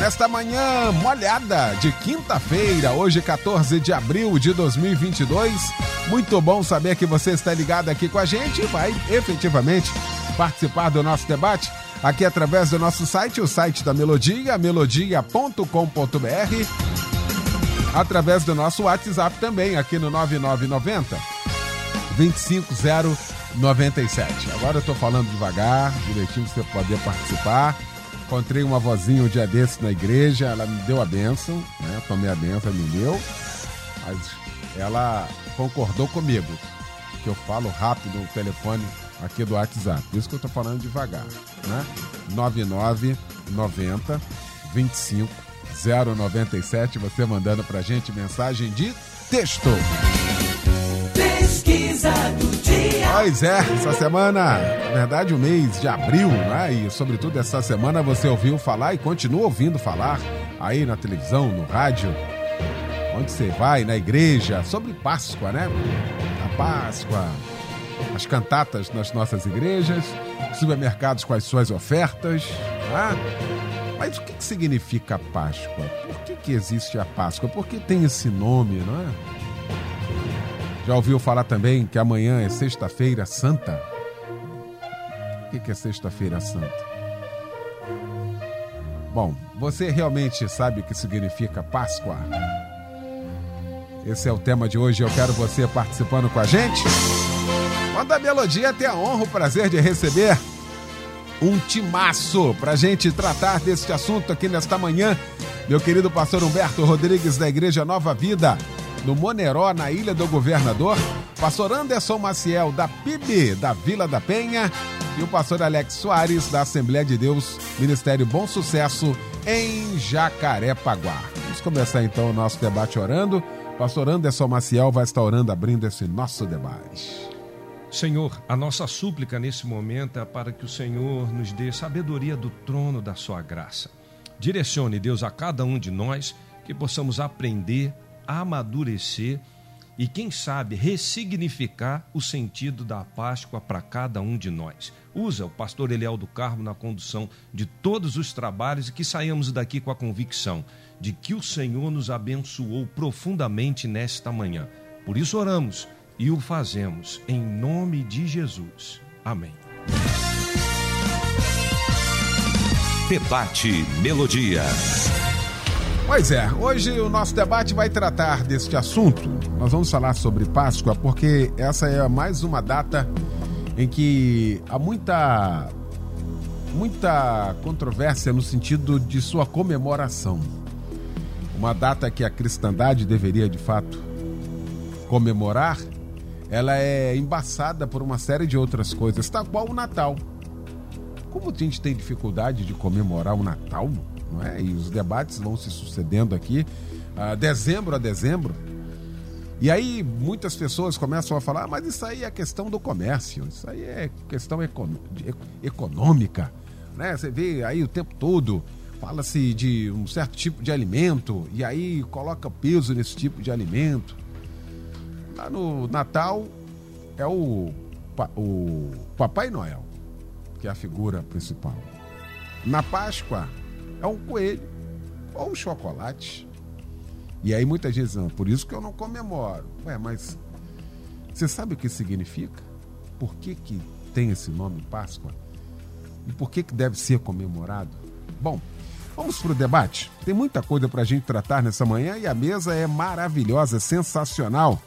Nesta manhã molhada de quinta-feira, hoje 14 de abril de 2022. Muito bom saber que você está ligado aqui com a gente e vai efetivamente participar do nosso debate aqui através do nosso site, o site da Melodia, melodia.com.br. Através do nosso WhatsApp também, aqui no 9990 25097. Agora eu estou falando devagar, direitinho para você poder participar. Encontrei uma vozinha um dia desses na igreja, ela me deu a bênção, né? Tomei a bênção, me deu. Mas ela concordou comigo, que eu falo rápido no telefone aqui do WhatsApp. Por isso que eu tô falando devagar, né? 9990 25 097, você mandando pra gente mensagem de texto. Pesquisa do dia. Pois é, essa semana, na verdade, o mês de abril, né? E sobretudo essa semana você ouviu falar e continua ouvindo falar aí na televisão, no rádio, onde você vai, na igreja, sobre Páscoa, né? A Páscoa, as cantatas nas nossas igrejas, supermercados com as suas ofertas, né? Mas o que, significa Páscoa? Por que, que existe a Páscoa? Por que tem esse nome, não é? Já ouviu falar também que amanhã é Sexta-feira Santa? O que é Sexta-feira Santa? Bom, você realmente sabe o que significa Páscoa? Esse é o tema de hoje. Eu quero você participando com a gente. Manda a melodia, tem a honra, o prazer de receber um timaço para a gente tratar deste assunto aqui nesta manhã. Meu querido pastor Humberto Rodrigues da Igreja Nova Vida no Moneró, na Ilha do Governador, pastor Anderson Maciel, da PIB, da Vila da Penha, e o pastor Alex Soares, da Assembleia de Deus, Ministério Bom Sucesso, em Jacarepaguá. Vamos começar então o nosso debate orando. Pastor Anderson Maciel vai estar orando, abrindo esse nosso debate. Senhor, a nossa súplica nesse momento é para que o Senhor nos dê sabedoria do trono da sua graça. Direcione, Deus, a cada um de nós que possamos aprender amadurecer e, quem sabe, ressignificar o sentido da Páscoa para cada um de nós. Usa o pastor Eliel do Carmo na condução de todos os trabalhos e que saímos daqui com a convicção de que o Senhor nos abençoou profundamente nesta manhã. Por isso oramos e o fazemos em nome de Jesus. Amém. Debate Melodia. Pois é, hoje o nosso debate vai tratar deste assunto. Nós vamos falar sobre Páscoa porque essa é mais uma data em que há muita muita controvérsia no sentido de sua comemoração. Uma data que a cristandade deveria de fato comemorar, ela é embaçada por uma série de outras coisas, tal qual o Natal. Como a gente tem dificuldade de comemorar o Natal, não é? E os debates vão se sucedendo aqui, uh, dezembro a dezembro. E aí muitas pessoas começam a falar, ah, mas isso aí é questão do comércio, isso aí é questão econômica, né? Você vê aí o tempo todo fala-se de um certo tipo de alimento e aí coloca peso nesse tipo de alimento. Lá no Natal é o, o Papai Noel, que é a figura principal. Na Páscoa é um coelho ou um chocolate. E aí muita gente diz, por isso que eu não comemoro. Ué, mas você sabe o que significa? Por que, que tem esse nome Páscoa? E por que, que deve ser comemorado? Bom, vamos para o debate. Tem muita coisa para a gente tratar nessa manhã e a mesa é maravilhosa, sensacional.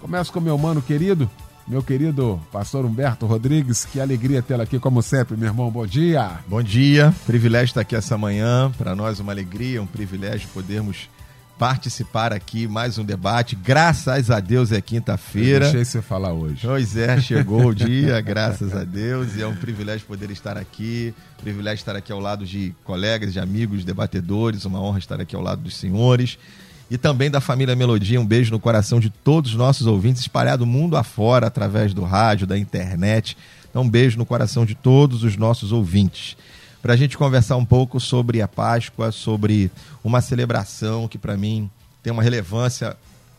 Começo com meu mano querido, meu querido pastor Humberto Rodrigues, que alegria tê-lo aqui como sempre, meu irmão. Bom dia. Bom dia, privilégio estar aqui essa manhã. Para nós, uma alegria, um privilégio podermos participar aqui mais um debate. Graças a Deus é quinta-feira. Deixei você falar hoje. Pois é, chegou o dia, graças a Deus, e é um privilégio poder estar aqui, privilégio estar aqui ao lado de colegas, de amigos, debatedores, uma honra estar aqui ao lado dos senhores. E também da família Melodia. Um beijo no coração de todos os nossos ouvintes, espalhado mundo afora através do rádio, da internet. Então, um beijo no coração de todos os nossos ouvintes. Para a gente conversar um pouco sobre a Páscoa, sobre uma celebração que, para mim, tem uma relevância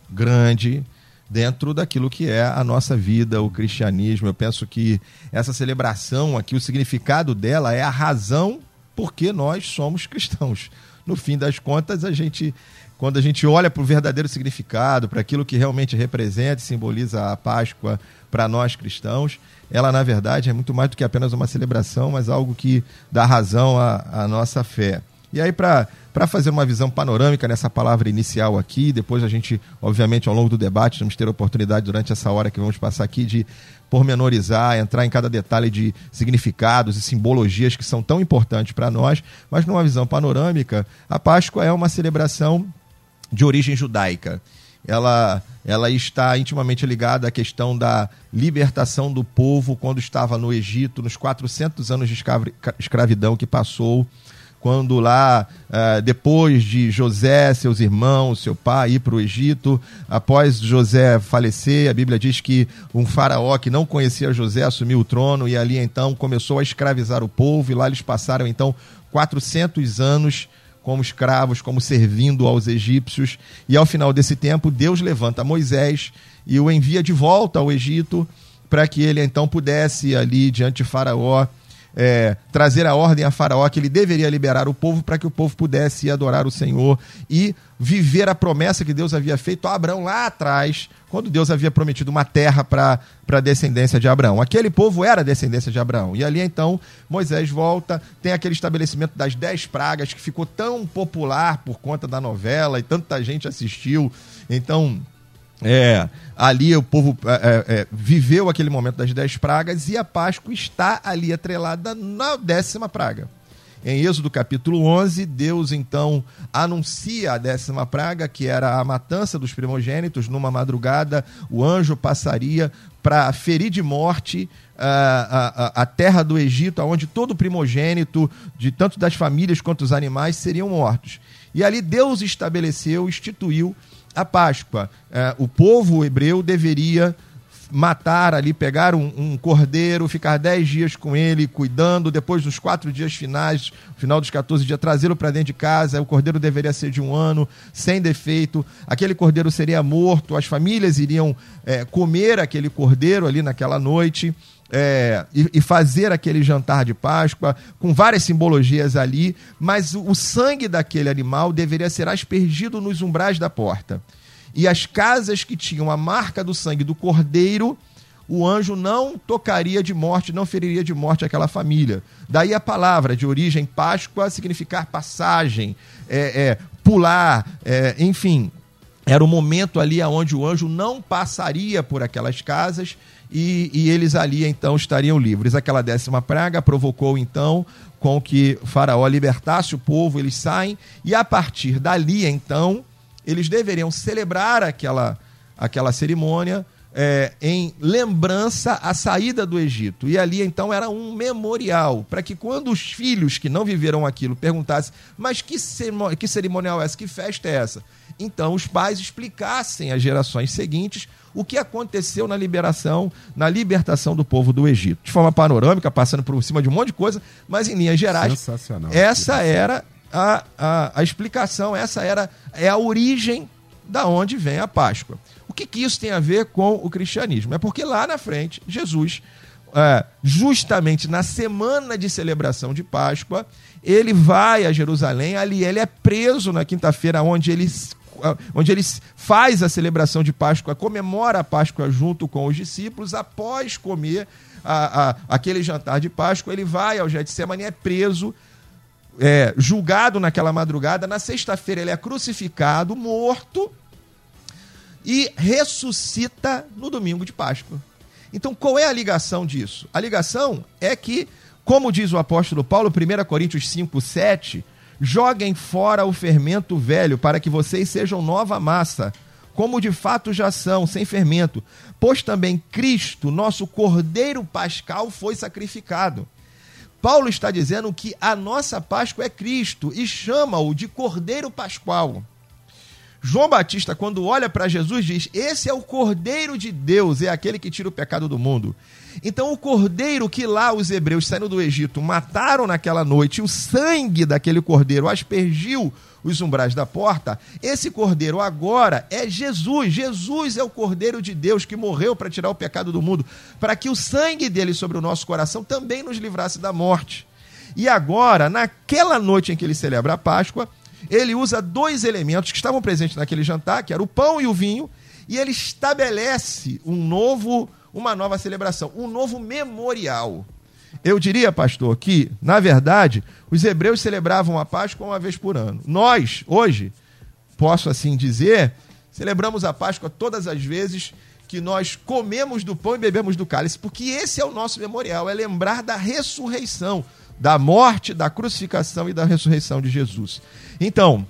grande dentro daquilo que é a nossa vida, o cristianismo. Eu penso que essa celebração aqui, o significado dela é a razão por que nós somos cristãos. No fim das contas, a gente quando a gente olha para o verdadeiro significado, para aquilo que realmente representa e simboliza a Páscoa para nós cristãos, ela na verdade é muito mais do que apenas uma celebração, mas algo que dá razão à, à nossa fé. E aí, para fazer uma visão panorâmica nessa palavra inicial aqui, depois a gente, obviamente, ao longo do debate, vamos ter a oportunidade durante essa hora que vamos passar aqui de pormenorizar, entrar em cada detalhe de significados e simbologias que são tão importantes para nós, mas numa visão panorâmica, a Páscoa é uma celebração de origem judaica. Ela, ela está intimamente ligada à questão da libertação do povo quando estava no Egito, nos 400 anos de escravidão que passou, quando lá, uh, depois de José, seus irmãos, seu pai ir para o Egito, após José falecer, a Bíblia diz que um faraó que não conhecia José assumiu o trono e ali então começou a escravizar o povo, e lá eles passaram então 400 anos como escravos, como servindo aos egípcios. E ao final desse tempo, Deus levanta Moisés e o envia de volta ao Egito para que ele então pudesse ali diante de Faraó é, trazer a ordem a Faraó que ele deveria liberar o povo para que o povo pudesse adorar o Senhor e viver a promessa que Deus havia feito a Abraão lá atrás, quando Deus havia prometido uma terra para a descendência de Abraão. Aquele povo era a descendência de Abraão. E ali então Moisés volta, tem aquele estabelecimento das dez pragas que ficou tão popular por conta da novela e tanta gente assistiu. Então é, ali o povo é, é, é, viveu aquele momento das dez pragas e a Páscoa está ali atrelada na décima praga. Em Êxodo capítulo 11, Deus então anuncia a décima praga, que era a matança dos primogênitos. Numa madrugada, o anjo passaria para ferir de morte a, a, a, terra do Egito, onde todo primogênito, de tanto das famílias quanto dos animais, seriam mortos. E ali Deus estabeleceu, instituiu a Páscoa. É, o povo hebreu deveria matar ali, pegar um, um, cordeiro, ficar dez dias com ele, cuidando, depois dos quatro dias finais, final dos 14 dias, trazê-lo para dentro de casa. O cordeiro deveria ser de um ano, sem defeito. Aquele cordeiro seria morto, as famílias iriam é, comer aquele cordeiro ali naquela noite é, e, e, fazer aquele jantar de Páscoa, com várias simbologias ali, mas o, o sangue daquele animal deveria ser aspergido nos umbrais da porta. E as casas que tinham a marca do sangue do cordeiro, o anjo não tocaria de morte, não feriria de morte aquela família. Daí a palavra de origem Páscoa significar passagem, é, é pular, é, enfim. Era o momento ali onde o anjo não passaria por aquelas casas e, e eles ali então estariam livres. Aquela décima praga provocou então com que faraó libertasse o povo, eles saem, e a partir dali então eles deveriam celebrar aquela, aquela cerimônia é, em lembrança à saída do Egito. E ali então era um memorial, para que quando os filhos que não viveram aquilo perguntassem, mas que cerimonial é essa? Que festa é essa? Então os pais explicassem às gerações seguintes o que aconteceu na liberação, na libertação do povo do Egito. De forma panorâmica, passando por cima de um monte de coisa, mas em linhas gerais, essa era a, a, a explicação, essa era é a origem da onde vem a Páscoa. O que, que isso tem a ver com o cristianismo? É porque lá na frente, Jesus, é, justamente na semana de celebração de Páscoa, ele vai a Jerusalém, ali ele é preso na quinta-feira, onde ele, onde ele faz a celebração de Páscoa, comemora a Páscoa junto com os discípulos, após comer a, a, aquele jantar de Páscoa, ele vai ao Getsemane é preso, é, julgado naquela madrugada, na sexta-feira ele é crucificado, morto, e ressuscita no domingo de Páscoa. Então, qual é a ligação disso? A ligação é que, como diz o apóstolo Paulo, 1 Coríntios 5, 7, joguem fora o fermento velho, para que vocês sejam nova massa, como de fato já são, sem fermento. Pois também Cristo, nosso Cordeiro Pascal, foi sacrificado. Paulo está dizendo que a nossa Páscoa é Cristo e chama-o de Cordeiro Pascual. João Batista, quando olha para Jesus, diz: Esse é o Cordeiro de Deus, é aquele que tira o pecado do mundo. Então, o cordeiro que lá os hebreus saindo do Egito mataram naquela noite, o sangue daquele cordeiro aspergiu os umbrais da porta, esse cordeiro agora é Jesus. Jesus é o cordeiro de Deus que morreu para tirar o pecado do mundo, para que o sangue dele sobre o nosso coração também nos livrasse da morte. E agora, naquela noite em que ele celebra a Páscoa, ele usa dois elementos que estavam presentes naquele jantar, que era o pão e o vinho, e ele estabelece um novo, uma nova celebração, um novo memorial. Eu diria, pastor, que, na verdade, os hebreus celebravam a Páscoa uma vez por ano. Nós, hoje, posso assim dizer, celebramos a Páscoa todas as vezes que nós comemos do pão e bebemos do cálice, porque esse é o nosso memorial, é lembrar da ressurreição, da morte, da crucificação e da ressurreição de Jesus. Então,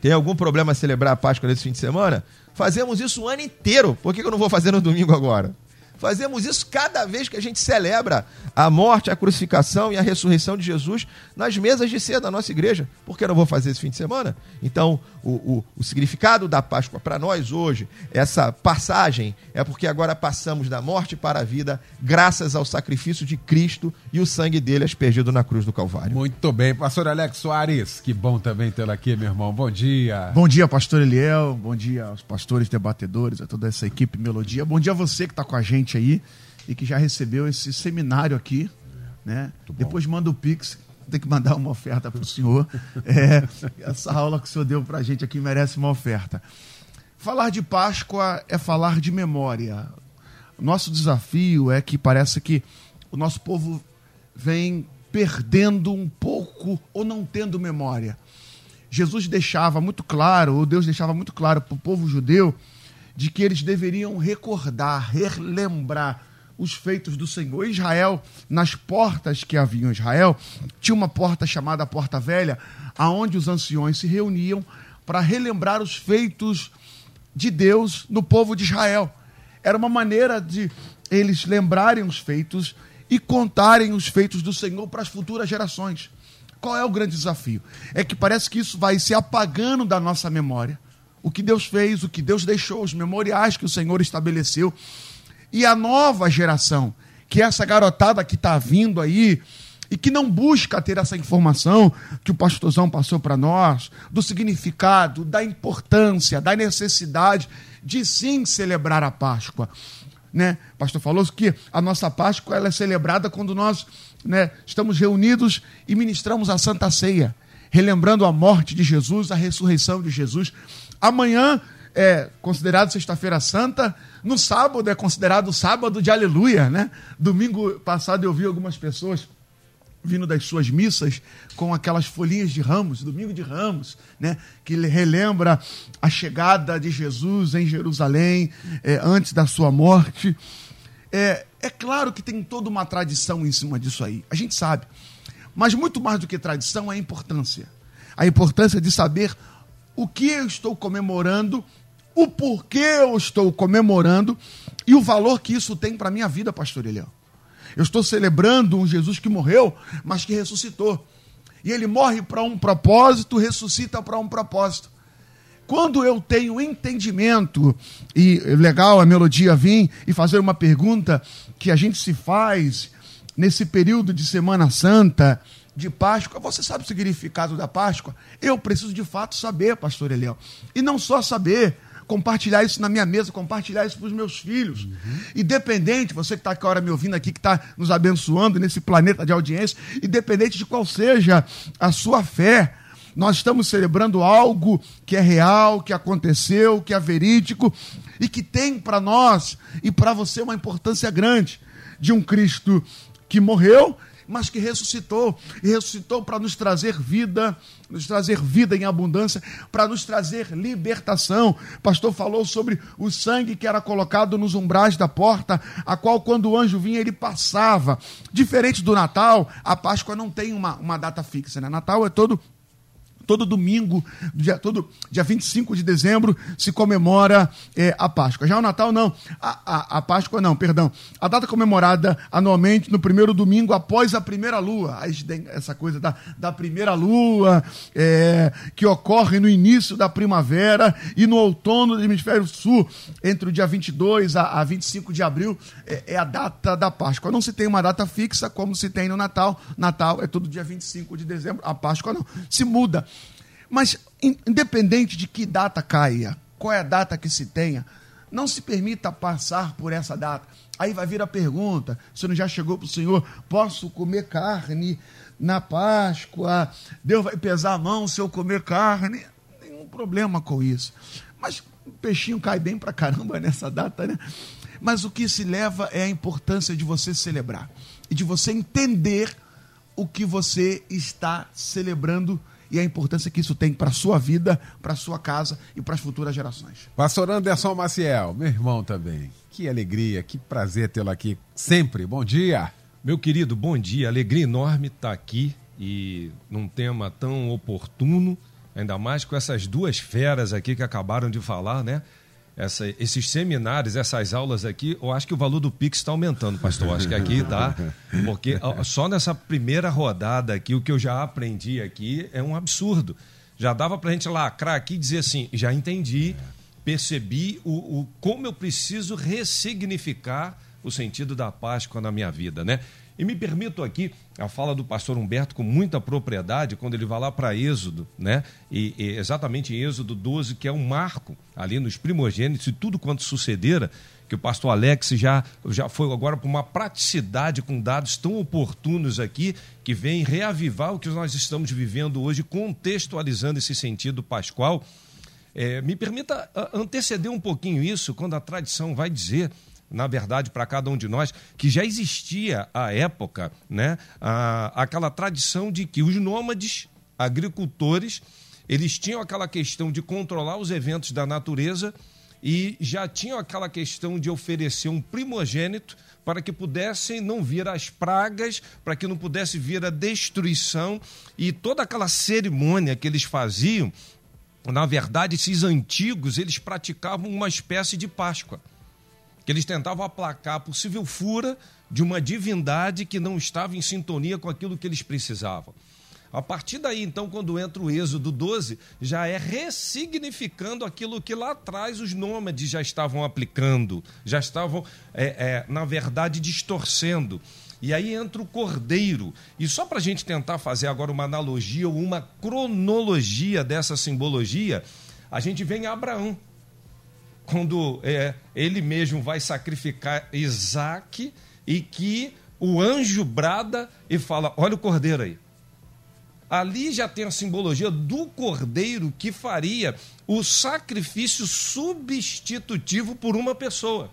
tem algum problema celebrar a Páscoa nesse fim de semana? Fazemos isso o ano inteiro. Por que eu não vou fazer no domingo agora? Fazemos isso cada vez que a gente celebra a morte, a crucificação e a ressurreição de Jesus nas mesas de ceia da nossa igreja. Por que eu não vou fazer esse fim de semana? Então, o, o, o significado da Páscoa para nós hoje, essa passagem, é porque agora passamos da morte para a vida, graças ao sacrifício de Cristo e o sangue dele aspergido na cruz do Calvário. Muito bem. Pastor Alex Soares, que bom também tê-lo aqui, meu irmão. Bom dia. Bom dia, pastor Eliel. Bom dia aos pastores debatedores, a toda essa equipe Melodia. Bom dia a você que está com a gente gente aí e que já recebeu esse seminário aqui, né? Depois manda o Pix, tem que mandar uma oferta para o senhor. É, essa aula que o senhor deu para a gente aqui merece uma oferta. Falar de Páscoa é falar de memória. Nosso desafio é que parece que o nosso povo vem perdendo um pouco ou não tendo memória. Jesus deixava muito claro, ou Deus deixava muito claro para o povo judeu, de que eles deveriam recordar, relembrar os feitos do Senhor. Israel, nas portas que havia em Israel, tinha uma porta chamada Porta Velha, aonde os anciões se reuniam para relembrar os feitos de Deus no povo de Israel. Era uma maneira de eles lembrarem os feitos e contarem os feitos do Senhor para as futuras gerações. Qual é o grande desafio? É que parece que isso vai se apagando da nossa memória o que Deus fez, o que Deus deixou, os memoriais que o Senhor estabeleceu. E a nova geração, que é essa garotada que está vindo aí e que não busca ter essa informação que o pastorzão passou para nós, do significado, da importância, da necessidade de sim celebrar a Páscoa. Né? O pastor falou que a nossa Páscoa ela é celebrada quando nós né, estamos reunidos e ministramos a Santa Ceia, relembrando a morte de Jesus, a ressurreição de Jesus. Amanhã é considerado Sexta-feira Santa, no sábado é considerado sábado de aleluia, né? Domingo passado eu vi algumas pessoas vindo das suas missas com aquelas folhinhas de ramos, domingo de ramos, né? Que relembra a chegada de Jesus em Jerusalém é, antes da sua morte. É, é claro que tem toda uma tradição em cima disso aí, a gente sabe. Mas muito mais do que tradição é a importância. A importância de saber o que eu estou comemorando, o porquê eu estou comemorando e o valor que isso tem para a minha vida, pastor Eliel. Eu estou celebrando um Jesus que morreu, mas que ressuscitou. E ele morre para um propósito, ressuscita para um propósito. Quando eu tenho entendimento, e legal a melodia vir e fazer uma pergunta que a gente se faz nesse período de Semana Santa, de Páscoa. Você sabe o significado da Páscoa? Eu preciso de fato saber, pastor Eliel. E não só saber, compartilhar isso na minha mesa, compartilhar isso para os meus filhos. Uhum. Independente, você que está agora me ouvindo aqui, que está nos abençoando nesse planeta de audiência, independente de qual seja a sua fé, nós estamos celebrando algo que é real, que aconteceu, que é verídico e que tem para nós e para você uma importância grande de um Cristo que morreu mas que ressuscitou. E ressuscitou para nos trazer vida, nos trazer vida em abundância, para nos trazer libertação. O pastor falou sobre o sangue que era colocado nos umbrais da porta, a qual, quando o anjo vinha, ele passava. Diferente do Natal, a Páscoa não tem uma, uma data fixa, né? Natal é todo todo domingo, dia, todo dia 25 de dezembro, se comemora é, a Páscoa. Já o Natal, não. A, a, a, Páscoa, não, perdão. A data comemorada anualmente no primeiro domingo após a primeira lua. Essa coisa da, da primeira lua, é, que ocorre no início da primavera e no outono do hemisfério sul, entre o dia 22 a, a 25 de abril, é, é a data da Páscoa. Não se tem uma data fixa, como se tem no Natal. Natal é todo dia 25 de dezembro, a Páscoa não. Se muda. Mas, independente de que data caia, qual é a data que se tenha, não se permita passar por essa data. Aí vai vir a pergunta: se não já chegou para o Senhor, posso comer carne na Páscoa? Deus vai pesar a mão se eu comer carne? Nenhum problema com isso. Mas o peixinho cai bem para caramba nessa data, né? Mas o que se leva é a importância de você celebrar e de você entender o que você está celebrando e a importância que isso tem para a sua vida, para a sua casa e para as futuras gerações. Pastor Anderson Maciel, meu irmão também. Que alegria, que prazer tê-lo aqui sempre. Bom dia. Meu querido, bom dia. Alegria enorme estar aqui e num tema tão oportuno, ainda mais com essas duas feras aqui que acabaram de falar, né? Essa, esses seminários, essas aulas aqui, eu acho que o valor do Pix está aumentando, pastor. Acho que aqui tá. Porque só nessa primeira rodada aqui, o que eu já aprendi aqui é um absurdo. Já dava para a gente lacrar aqui e dizer assim: já entendi, percebi o, o, como eu preciso ressignificar o sentido da Páscoa na minha vida, né? E me permito aqui a fala do pastor Humberto com muita propriedade, quando ele vai lá para Êxodo, né? E, e, exatamente em Êxodo 12, que é um marco ali nos primogênitos e tudo quanto sucedera, que o pastor Alex já, já foi agora para uma praticidade com dados tão oportunos aqui, que vem reavivar o que nós estamos vivendo hoje, contextualizando esse sentido pascual. É, me permita anteceder um pouquinho isso, quando a tradição vai dizer na verdade, para cada um de nós, que já existia à época né, a, aquela tradição de que os nômades agricultores eles tinham aquela questão de controlar os eventos da natureza e já tinham aquela questão de oferecer um primogênito para que pudessem não vir as pragas, para que não pudesse vir a destruição e toda aquela cerimônia que eles faziam, na verdade, esses antigos, eles praticavam uma espécie de Páscoa que eles tentavam aplacar a possível fura de uma divindade que não estava em sintonia com aquilo que eles precisavam. A partir daí, então, quando entra o Êxodo 12, já é ressignificando aquilo que lá atrás os nômades já estavam aplicando, já estavam, é, é, na verdade, distorcendo. E aí entra o cordeiro. E só para a gente tentar fazer agora uma analogia ou uma cronologia dessa simbologia, a gente vem a Abraão quando é, ele mesmo vai sacrificar Isaac e que o anjo brada e fala: Olha o cordeiro aí. Ali já tem a simbologia do cordeiro que faria o sacrifício substitutivo por uma pessoa.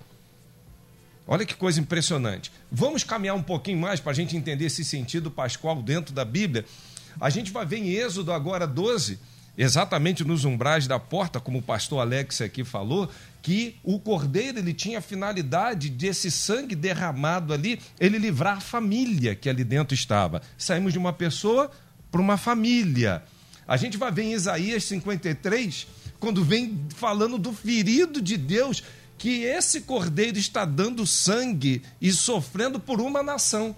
Olha que coisa impressionante. Vamos caminhar um pouquinho mais para a gente entender esse sentido pascual dentro da Bíblia. A gente vai ver em Êxodo agora 12 exatamente nos umbrais da porta, como o pastor Alex aqui falou, que o cordeiro ele tinha a finalidade desse sangue derramado ali, ele livrar a família que ali dentro estava. Saímos de uma pessoa para uma família. A gente vai ver em Isaías 53, quando vem falando do ferido de Deus, que esse cordeiro está dando sangue e sofrendo por uma nação.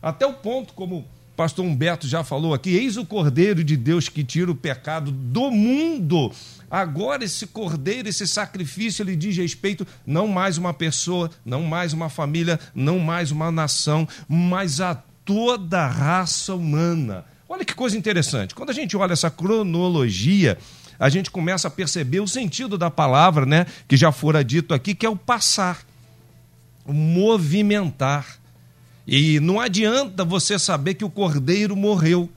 Até o ponto, como pastor Humberto já falou aqui, eis o Cordeiro de Deus que tira o pecado do mundo. Agora esse cordeiro, esse sacrifício, ele diz respeito não mais uma pessoa, não mais uma família, não mais uma nação, mas a toda a raça humana. Olha que coisa interessante. Quando a gente olha essa cronologia, a gente começa a perceber o sentido da palavra, né, que já fora dito aqui, que é o passar, o movimentar. E não adianta você saber que o cordeiro morreu.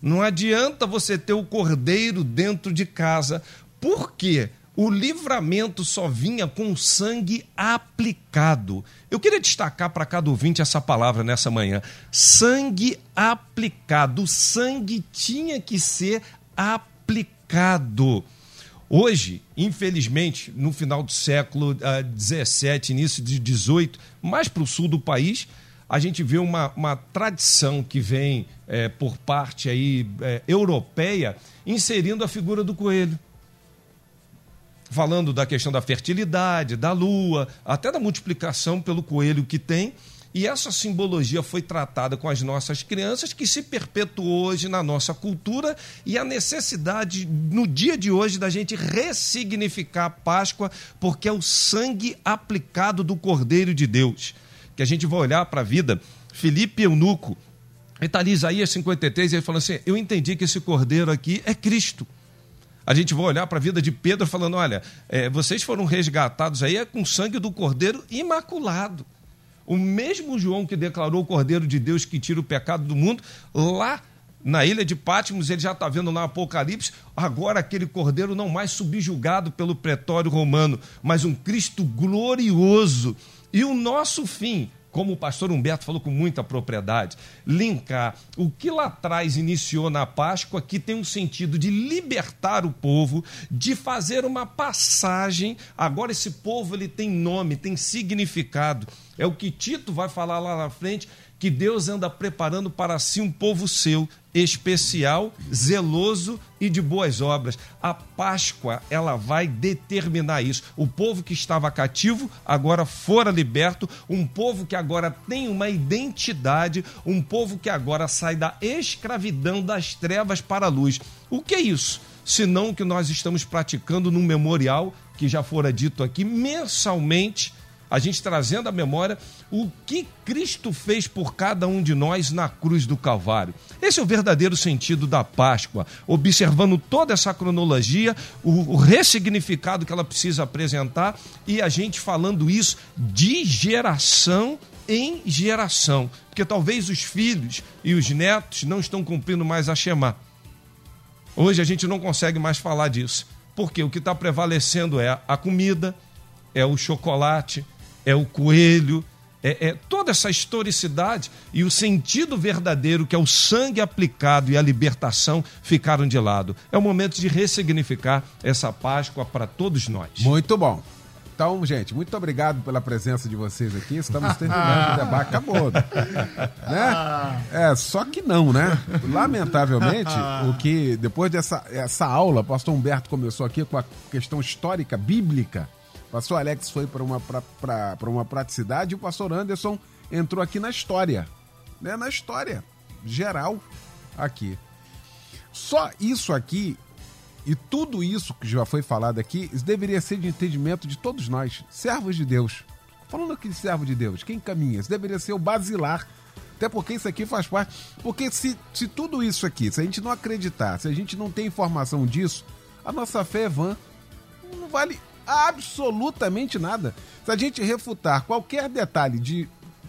Não adianta você ter o cordeiro dentro de casa. Por quê? O livramento só vinha com sangue aplicado. Eu queria destacar para cada ouvinte essa palavra nessa manhã: sangue aplicado. O sangue tinha que ser aplicado. Hoje, infelizmente, no final do século XVII, uh, início de XVIII, mais para o sul do país, a gente vê uma, uma tradição que vem é, por parte aí é, europeia inserindo a figura do coelho. Falando da questão da fertilidade, da lua, até da multiplicação pelo coelho que tem. E essa simbologia foi tratada com as nossas crianças, que se perpetuou hoje na nossa cultura, e a necessidade, no dia de hoje, da gente ressignificar a Páscoa, porque é o sangue aplicado do Cordeiro de Deus que a gente vai olhar para a vida, Felipe Eunuco, ele está ali, Isaías 53, e ele fala assim: Eu entendi que esse cordeiro aqui é Cristo. A gente vai olhar para a vida de Pedro falando: Olha, é, vocês foram resgatados aí é com sangue do cordeiro imaculado. O mesmo João que declarou o cordeiro de Deus que tira o pecado do mundo, lá na ilha de Pátimos, ele já está vendo lá Apocalipse, agora aquele cordeiro não mais subjugado pelo pretório romano, mas um Cristo glorioso e o nosso fim, como o pastor Humberto falou com muita propriedade, linkar o que lá atrás iniciou na Páscoa, que tem um sentido de libertar o povo, de fazer uma passagem. Agora esse povo ele tem nome, tem significado. É o que Tito vai falar lá na frente, que Deus anda preparando para si um povo seu, especial, zeloso e de boas obras. A Páscoa, ela vai determinar isso. O povo que estava cativo agora fora liberto, um povo que agora tem uma identidade, um povo que agora sai da escravidão das trevas para a luz. O que é isso? Senão o que nós estamos praticando num memorial que já fora dito aqui mensalmente a gente trazendo à memória o que Cristo fez por cada um de nós na cruz do Calvário. Esse é o verdadeiro sentido da Páscoa, observando toda essa cronologia, o, o ressignificado que ela precisa apresentar e a gente falando isso de geração em geração, porque talvez os filhos e os netos não estão cumprindo mais a Shema. Hoje a gente não consegue mais falar disso, porque o que está prevalecendo é a comida, é o chocolate, é o coelho, é, é, toda essa historicidade e o sentido verdadeiro, que é o sangue aplicado e a libertação, ficaram de lado. É o momento de ressignificar essa Páscoa para todos nós. Muito bom. Então, gente, muito obrigado pela presença de vocês aqui. Estamos terminando o debate. Acabou. né? É, só que não, né? Lamentavelmente, o que depois dessa essa aula, o pastor Humberto começou aqui com a questão histórica, bíblica pastor Alex foi para uma, uma praticidade e o pastor Anderson entrou aqui na história. Né? Na história geral aqui. Só isso aqui e tudo isso que já foi falado aqui, deveria ser de entendimento de todos nós, servos de Deus. Falando aqui de servo de Deus, quem caminha? Isso deveria ser o basilar. Até porque isso aqui faz parte. Porque se, se tudo isso aqui, se a gente não acreditar, se a gente não tem informação disso, a nossa fé é vã. Não vale absolutamente nada. Se a gente refutar qualquer detalhe de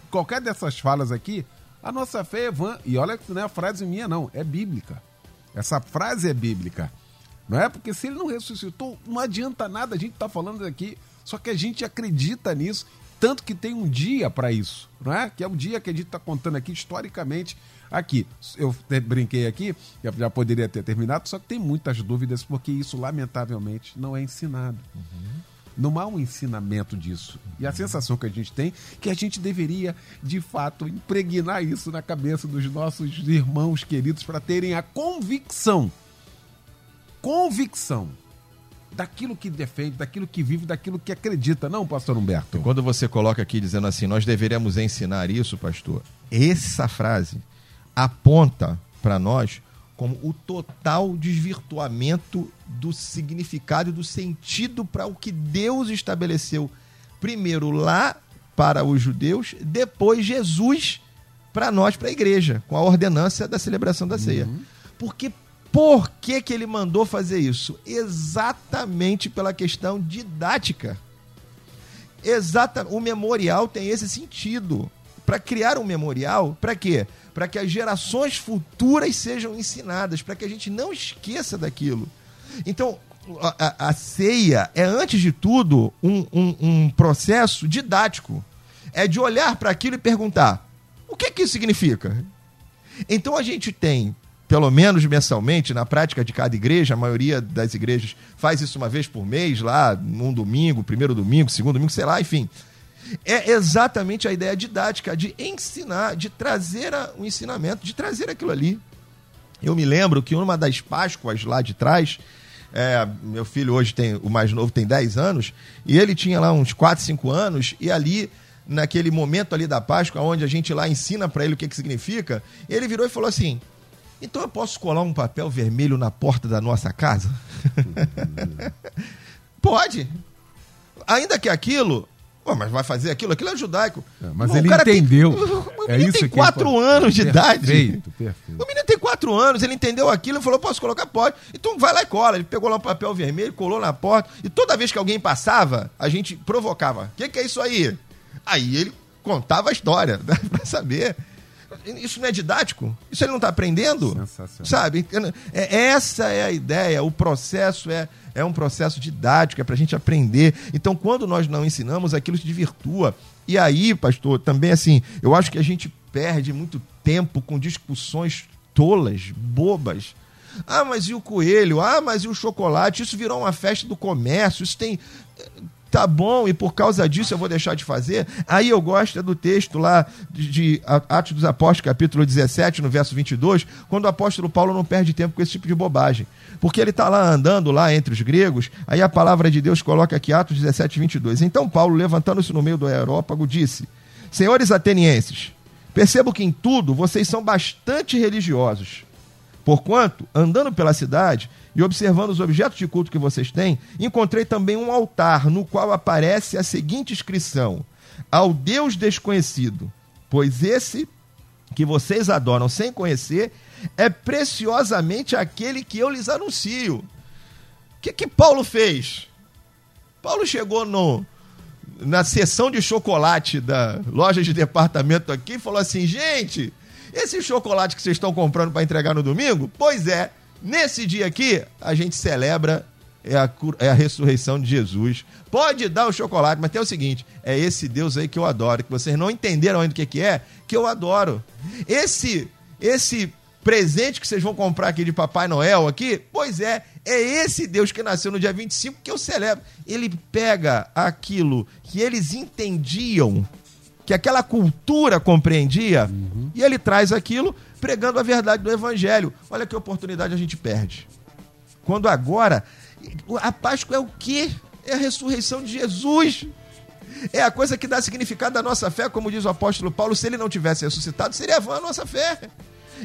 qualquer dessas falas aqui, a nossa fé é vã. E olha que não é frase minha, não, é bíblica. Essa frase é bíblica. Não é? Porque se ele não ressuscitou, não adianta nada a gente estar tá falando aqui. Só que a gente acredita nisso, tanto que tem um dia para isso, não é? Que é o dia que a gente está contando aqui historicamente aqui. Eu brinquei aqui, já poderia ter terminado, só que tem muitas dúvidas, porque isso, lamentavelmente, não é ensinado. Uhum. Não há um ensinamento disso. E a sensação que a gente tem é que a gente deveria, de fato, impregnar isso na cabeça dos nossos irmãos queridos para terem a convicção. Convicção daquilo que defende, daquilo que vive, daquilo que acredita, não, pastor Humberto? Quando você coloca aqui dizendo assim, nós deveríamos ensinar isso, pastor, essa frase aponta para nós como o total desvirtuamento do significado e do sentido para o que Deus estabeleceu primeiro lá para os judeus, depois Jesus para nós, para a igreja, com a ordenança da celebração da ceia. Uhum. Porque por que, que ele mandou fazer isso? Exatamente pela questão didática. Exata, o memorial tem esse sentido. Para criar um memorial, para quê? para que as gerações futuras sejam ensinadas, para que a gente não esqueça daquilo. Então, a, a ceia é, antes de tudo, um, um, um processo didático. É de olhar para aquilo e perguntar: o que, que isso significa? Então, a gente tem pelo menos mensalmente, na prática de cada igreja, a maioria das igrejas faz isso uma vez por mês, lá, num domingo, primeiro domingo, segundo domingo, sei lá, enfim. É exatamente a ideia didática, de ensinar, de trazer o um ensinamento, de trazer aquilo ali. Eu me lembro que uma das Páscoas lá de trás, é, meu filho hoje tem, o mais novo tem 10 anos, e ele tinha lá uns 4, 5 anos, e ali, naquele momento ali da Páscoa, onde a gente lá ensina para ele o que, que significa, ele virou e falou assim: então eu posso colar um papel vermelho na porta da nossa casa? Pode. Ainda que aquilo Pô, mas vai fazer aquilo? Aquilo é judaico. É, mas o ele entendeu. Tem, o menino é tem quatro anos de perfeito, idade. Perfeito, perfeito. O menino tem quatro anos, ele entendeu aquilo e falou: posso colocar? Pode. Então vai lá e cola. Ele pegou lá um papel vermelho, colou na porta. E toda vez que alguém passava, a gente provocava. O que, que, é isso aí? Aí ele contava a história, né, pra saber. Isso não é didático? Isso ele não está aprendendo? Sabe? É, essa é a ideia. O processo é é um processo didático, é para a gente aprender. Então, quando nós não ensinamos, aquilo se desvirtua. E aí, pastor, também assim, eu acho que a gente perde muito tempo com discussões tolas, bobas. Ah, mas e o coelho? Ah, mas e o chocolate? Isso virou uma festa do comércio. Isso tem tá bom, e por causa disso eu vou deixar de fazer. Aí eu gosto do texto lá de, de, Atos dos Apóstolos, capítulo 17, no verso 22, quando o apóstolo Paulo não perde tempo com esse tipo de bobagem. Porque ele está lá andando lá entre os gregos, aí a palavra de Deus coloca aqui Atos 17, 22. Então Paulo, levantando-se no meio do aerópago, disse: Senhores atenienses, percebo que em tudo vocês são bastante religiosos. Porquanto, andando pela cidade, e observando os objetos de culto que vocês têm, encontrei também um altar no qual aparece a seguinte inscrição: Ao Deus desconhecido, pois esse que vocês adoram sem conhecer é preciosamente aquele que eu lhes anuncio. O que, que Paulo fez? Paulo chegou no, na seção de chocolate da loja de departamento aqui e falou assim: gente, esse chocolate que vocês estão comprando para entregar no domingo? Pois é, Nesse dia aqui, a gente celebra é a, é a ressurreição de Jesus. Pode dar o chocolate, mas tem o seguinte: é esse Deus aí que eu adoro, que vocês não entenderam ainda o que, que é, que eu adoro. Esse, esse presente que vocês vão comprar aqui de Papai Noel aqui, pois é, é esse Deus que nasceu no dia 25 que eu celebro. Ele pega aquilo que eles entendiam, que aquela cultura compreendia, uhum. e ele traz aquilo pregando a verdade do evangelho. Olha que oportunidade a gente perde. Quando agora a Páscoa é o quê? É a ressurreição de Jesus. É a coisa que dá significado à nossa fé, como diz o apóstolo Paulo, se ele não tivesse ressuscitado, seria vã a nossa fé.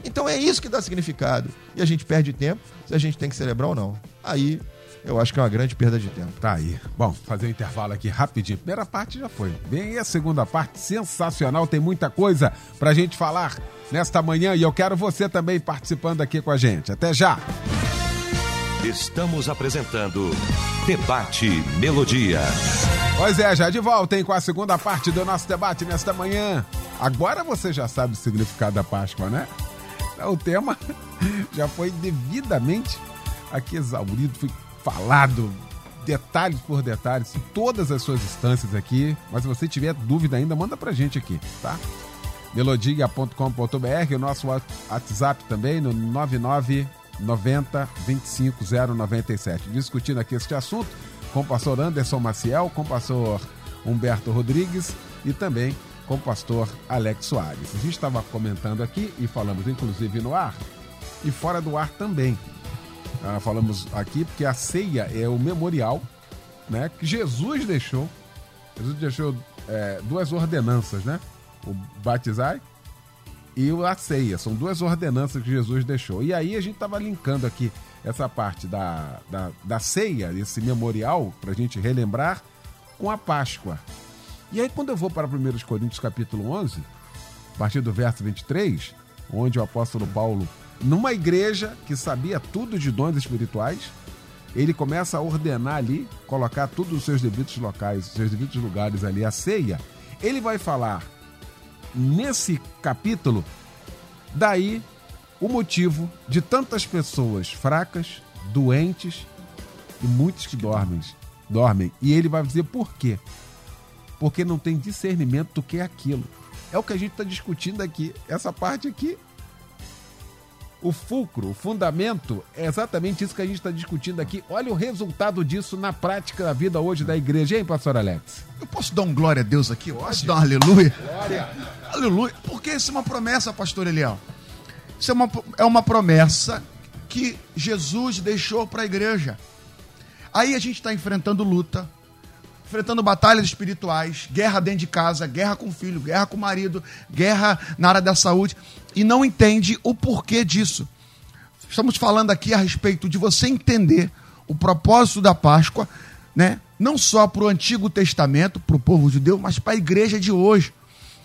Então é isso que dá significado. E a gente perde tempo se a gente tem que celebrar ou não. Aí eu acho que é uma grande perda de tempo. Tá aí. Bom, fazer um intervalo aqui rapidinho. Primeira parte já foi. Vem aí a segunda parte, sensacional. Tem muita coisa pra gente falar nesta manhã e eu quero você também participando aqui com a gente. Até já! Estamos apresentando Debate Melodia. Pois é, já de volta hein, com a segunda parte do nosso debate nesta manhã. Agora você já sabe o significado da Páscoa, né? O tema já foi devidamente aqui exaurido, foi falado detalhes por detalhes, em todas as suas instâncias aqui. Mas se você tiver dúvida ainda, manda pra gente aqui, tá? melodia.com.br, o nosso WhatsApp também no 9990 25097. Discutindo aqui este assunto com o pastor Anderson Maciel, com o pastor Humberto Rodrigues e também com o pastor Alex Soares. A gente estava comentando aqui e falamos inclusive no ar e fora do ar também. Ah, falamos aqui porque a ceia é o memorial né, que Jesus deixou. Jesus deixou é, duas ordenanças, né? O batizar e a ceia. São duas ordenanças que Jesus deixou. E aí a gente estava linkando aqui essa parte da, da, da ceia, esse memorial, para a gente relembrar, com a Páscoa. E aí quando eu vou para 1 Coríntios capítulo 11, a partir do verso 23, onde o apóstolo Paulo numa igreja que sabia tudo de dons espirituais, ele começa a ordenar ali, colocar tudo nos seus devidos locais, seus devidos lugares ali, a ceia. Ele vai falar nesse capítulo, daí o motivo de tantas pessoas fracas, doentes e muitos que dormem, dormem. E ele vai dizer por quê? Porque não tem discernimento do que é aquilo. É o que a gente está discutindo aqui. Essa parte aqui o fulcro, o fundamento, é exatamente isso que a gente está discutindo aqui. Olha o resultado disso na prática da vida hoje da igreja, hein, pastor Alex? Eu posso dar um glória a Deus aqui? Eu posso dar um aleluia? Glória! Aleluia! Porque isso é uma promessa, pastor Eliel. Isso é uma, é uma promessa que Jesus deixou para a igreja. Aí a gente está enfrentando luta, enfrentando batalhas espirituais, guerra dentro de casa, guerra com o filho, guerra com o marido, guerra na área da saúde, e não entende o porquê disso. Estamos falando aqui a respeito de você entender o propósito da Páscoa, né? não só para o Antigo Testamento, para o povo judeu, mas para a igreja de hoje,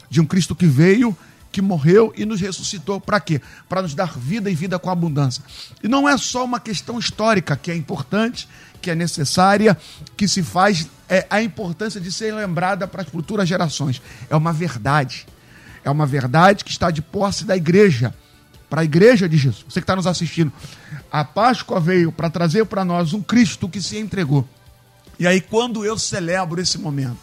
de um Cristo que veio, que morreu e nos ressuscitou. Para quê? Para nos dar vida e vida com abundância. E não é só uma questão histórica que é importante, que é necessária, que se faz é, a importância de ser lembrada para as futuras gerações. É uma verdade. É uma verdade que está de posse da igreja, para a igreja de Jesus. Você que está nos assistindo. A Páscoa veio para trazer para nós um Cristo que se entregou. E aí, quando eu celebro esse momento,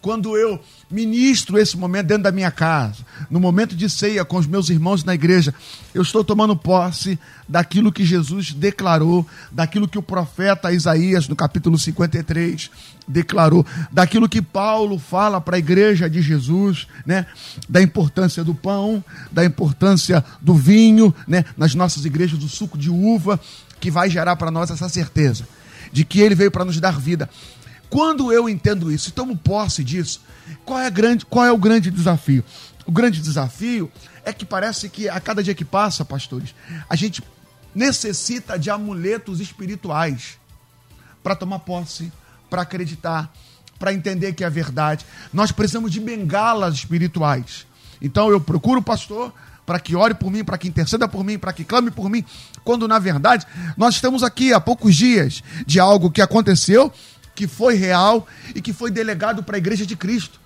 quando eu ministro esse momento dentro da minha casa, no momento de ceia com os meus irmãos na igreja, eu estou tomando posse daquilo que Jesus declarou, daquilo que o profeta Isaías, no capítulo 53, declarou, daquilo que Paulo fala para a igreja de Jesus, né? Da importância do pão, da importância do vinho, né? Nas nossas igrejas, do suco de uva, que vai gerar para nós essa certeza de que ele veio para nos dar vida. Quando eu entendo isso e tomo posse disso, qual é, grande, qual é o grande desafio? O grande desafio é que parece que a cada dia que passa, pastores, a gente necessita de amuletos espirituais para tomar posse, para acreditar, para entender que é verdade. Nós precisamos de bengalas espirituais. Então eu procuro o pastor para que ore por mim, para que interceda por mim, para que clame por mim, quando na verdade nós estamos aqui há poucos dias de algo que aconteceu que foi real e que foi delegado para a igreja de Cristo.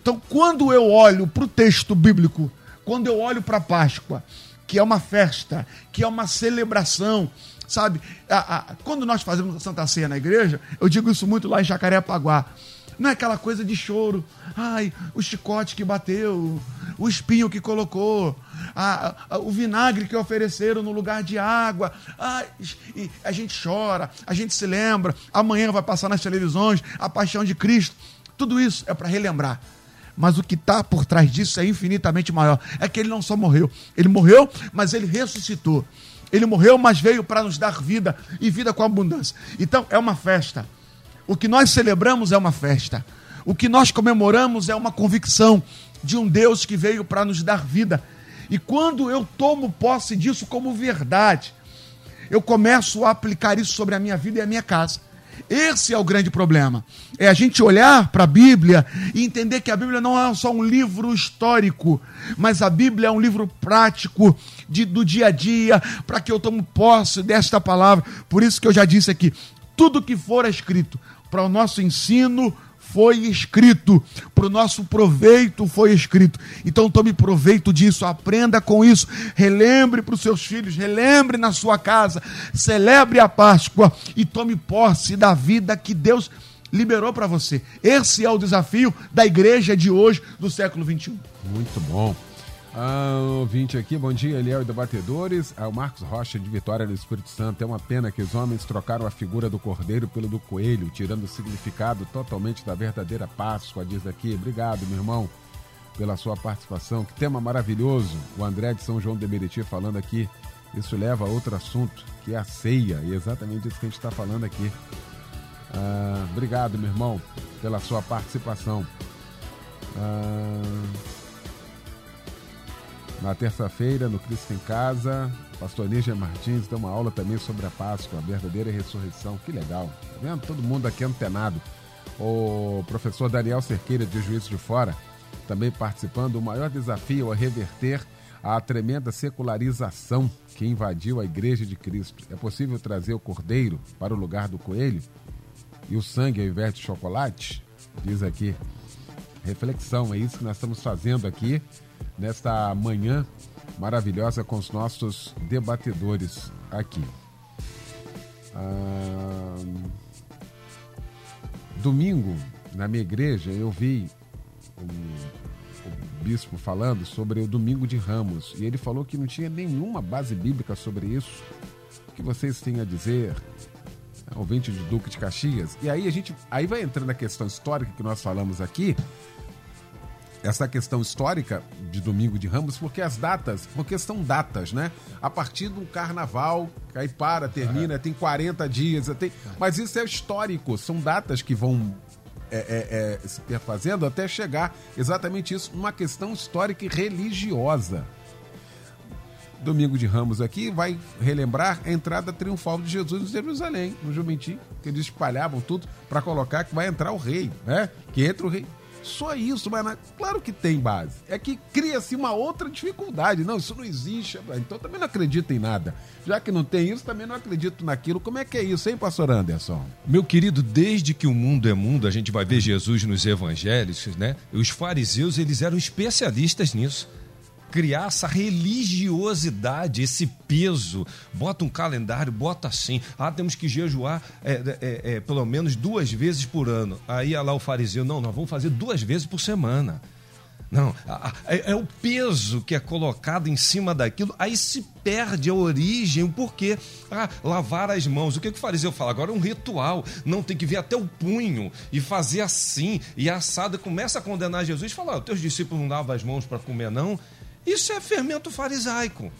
Então, quando eu olho para o texto bíblico, quando eu olho para a Páscoa, que é uma festa, que é uma celebração, sabe? Quando nós fazemos a Santa Ceia na igreja, eu digo isso muito lá em Jacarepaguá. Não é aquela coisa de choro. Ai, o chicote que bateu, o espinho que colocou, a, a, o vinagre que ofereceram no lugar de água. E a gente chora, a gente se lembra. Amanhã vai passar nas televisões a paixão de Cristo. Tudo isso é para relembrar. Mas o que está por trás disso é infinitamente maior. É que ele não só morreu, ele morreu, mas ele ressuscitou. Ele morreu, mas veio para nos dar vida e vida com abundância. Então é uma festa o que nós celebramos é uma festa. O que nós comemoramos é uma convicção de um Deus que veio para nos dar vida. E quando eu tomo posse disso como verdade, eu começo a aplicar isso sobre a minha vida e a minha casa. Esse é o grande problema. É a gente olhar para a Bíblia e entender que a Bíblia não é só um livro histórico, mas a Bíblia é um livro prático de, do dia a dia, para que eu tome posse desta palavra. Por isso que eu já disse aqui: tudo que for escrito para o nosso ensino foi escrito, para o nosso proveito foi escrito. Então tome proveito disso, aprenda com isso, relembre para os seus filhos, relembre na sua casa, celebre a Páscoa e tome posse da vida que Deus liberou para você. Esse é o desafio da igreja de hoje, do século 21. Muito bom. Ah, ouvinte aqui, bom dia, Eliel e debatedores. Ah, o Marcos Rocha de Vitória do Espírito Santo. É uma pena que os homens trocaram a figura do cordeiro pelo do coelho, tirando o significado totalmente da verdadeira Páscoa, diz aqui. Obrigado, meu irmão, pela sua participação. Que tema maravilhoso. O André de São João de Meriti falando aqui. Isso leva a outro assunto, que é a ceia. E é exatamente isso que a gente está falando aqui. Ah, obrigado, meu irmão, pela sua participação. Ah, na terça-feira, no Cristo em Casa, pastor Níger Martins deu uma aula também sobre a Páscoa, a verdadeira ressurreição. Que legal. Tá vendo? Todo mundo aqui antenado. O professor Daniel Cerqueira, de Juízo de Fora, também participando. O maior desafio é reverter a tremenda secularização que invadiu a Igreja de Cristo. É possível trazer o cordeiro para o lugar do coelho e o sangue ao invés de chocolate? Diz aqui. Reflexão, é isso que nós estamos fazendo aqui nesta manhã maravilhosa com os nossos debatedores aqui. Ah, domingo, na minha igreja, eu vi o, o bispo falando sobre o domingo de Ramos. E ele falou que não tinha nenhuma base bíblica sobre isso. O que vocês têm a dizer? É, ouvinte de Duque de Caxias. E aí a gente. Aí vai entrando a questão histórica que nós falamos aqui. Essa questão histórica de domingo de Ramos, porque as datas, porque são datas, né? A partir um carnaval, aí para, termina, tem 40 dias, tem, mas isso é histórico, são datas que vão é, é, é, se perfazendo até chegar exatamente isso numa questão histórica e religiosa. Domingo de Ramos aqui vai relembrar a entrada triunfal de Jesus em Jerusalém, no jumentim, que eles espalhavam tudo para colocar que vai entrar o rei, né? Que entra o rei. Só isso, mas claro que tem base. É que cria-se uma outra dificuldade. Não, isso não existe. Então também não acredito em nada. Já que não tem isso, também não acredito naquilo. Como é que é isso, hein, pastor Anderson? Meu querido, desde que o mundo é mundo, a gente vai ver Jesus nos evangelhos, né? Os fariseus, eles eram especialistas nisso criar essa religiosidade, esse peso. Bota um calendário, bota assim. Ah, temos que jejuar é, é, é, pelo menos duas vezes por ano. Aí lá o fariseu, não, nós vamos fazer duas vezes por semana. Não, é, é, o peso que é colocado em cima daquilo, aí se perde a origem, o porquê. Ah, lavar as mãos. O que, que o fariseu fala? Agora é um ritual. Não, tem que vir até o punho e fazer assim. E a assada começa a condenar Jesus e fala: ah, teus discípulos não lavam as mãos para comer, não. Isso é fermento farisaico.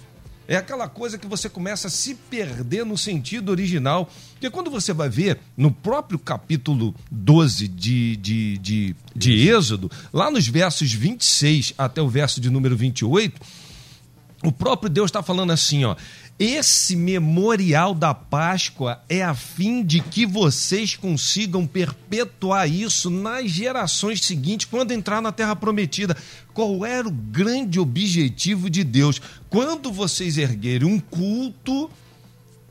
É aquela coisa que você começa a se perder no sentido original. Porque quando você vai ver no próprio capítulo 12 de, de, de, de Êxodo, lá nos versos 26 até o verso de número 28, o próprio Deus está falando assim: ó, esse memorial da Páscoa é a fim de que vocês consigam perpetuar isso nas gerações seguintes, quando entrar na Terra Prometida. Qual era o grande objetivo de Deus? Quando vocês erguerem um culto,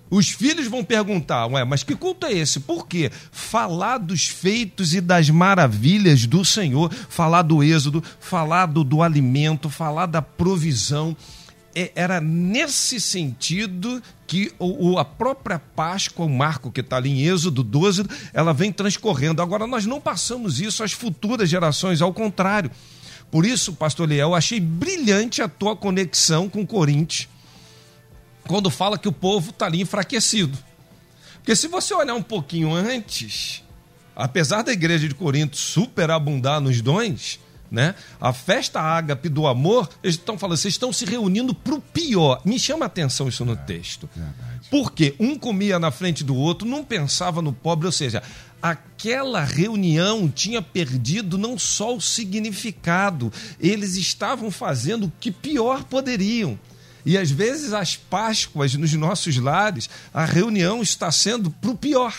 os filhos vão perguntar, ué, mas que culto é esse? Por quê? Falar dos feitos e das maravilhas do Senhor, falar do êxodo, falar do, do alimento, falar da provisão era nesse sentido que o, a própria Páscoa, o marco que está ali em Êxodo 12, ela vem transcorrendo. Agora, nós não passamos isso às futuras gerações, ao contrário. Por isso, pastor eu achei brilhante a tua conexão com Coríntios, quando fala que o povo está ali enfraquecido. Porque se você olhar um pouquinho antes, apesar da igreja de Corinto superabundar nos dons, né? A festa ágape do amor, eles estão falando, vocês estão se reunindo para o pior. Me chama a atenção isso no é, texto. Verdade. Porque um comia na frente do outro, não pensava no pobre, ou seja, aquela reunião tinha perdido não só o significado, eles estavam fazendo o que pior poderiam. E às vezes as Páscoas nos nossos lares, a reunião está sendo para o pior.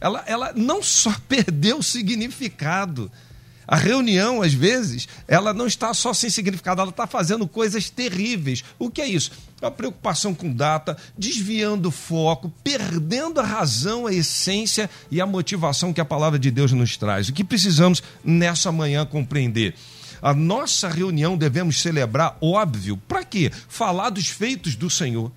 Ela, ela não só perdeu o significado, a reunião, às vezes, ela não está só sem significado, ela está fazendo coisas terríveis. O que é isso? A preocupação com data, desviando o foco, perdendo a razão, a essência e a motivação que a palavra de Deus nos traz. O que precisamos nessa manhã compreender? A nossa reunião devemos celebrar, óbvio, para quê? Falar dos feitos do Senhor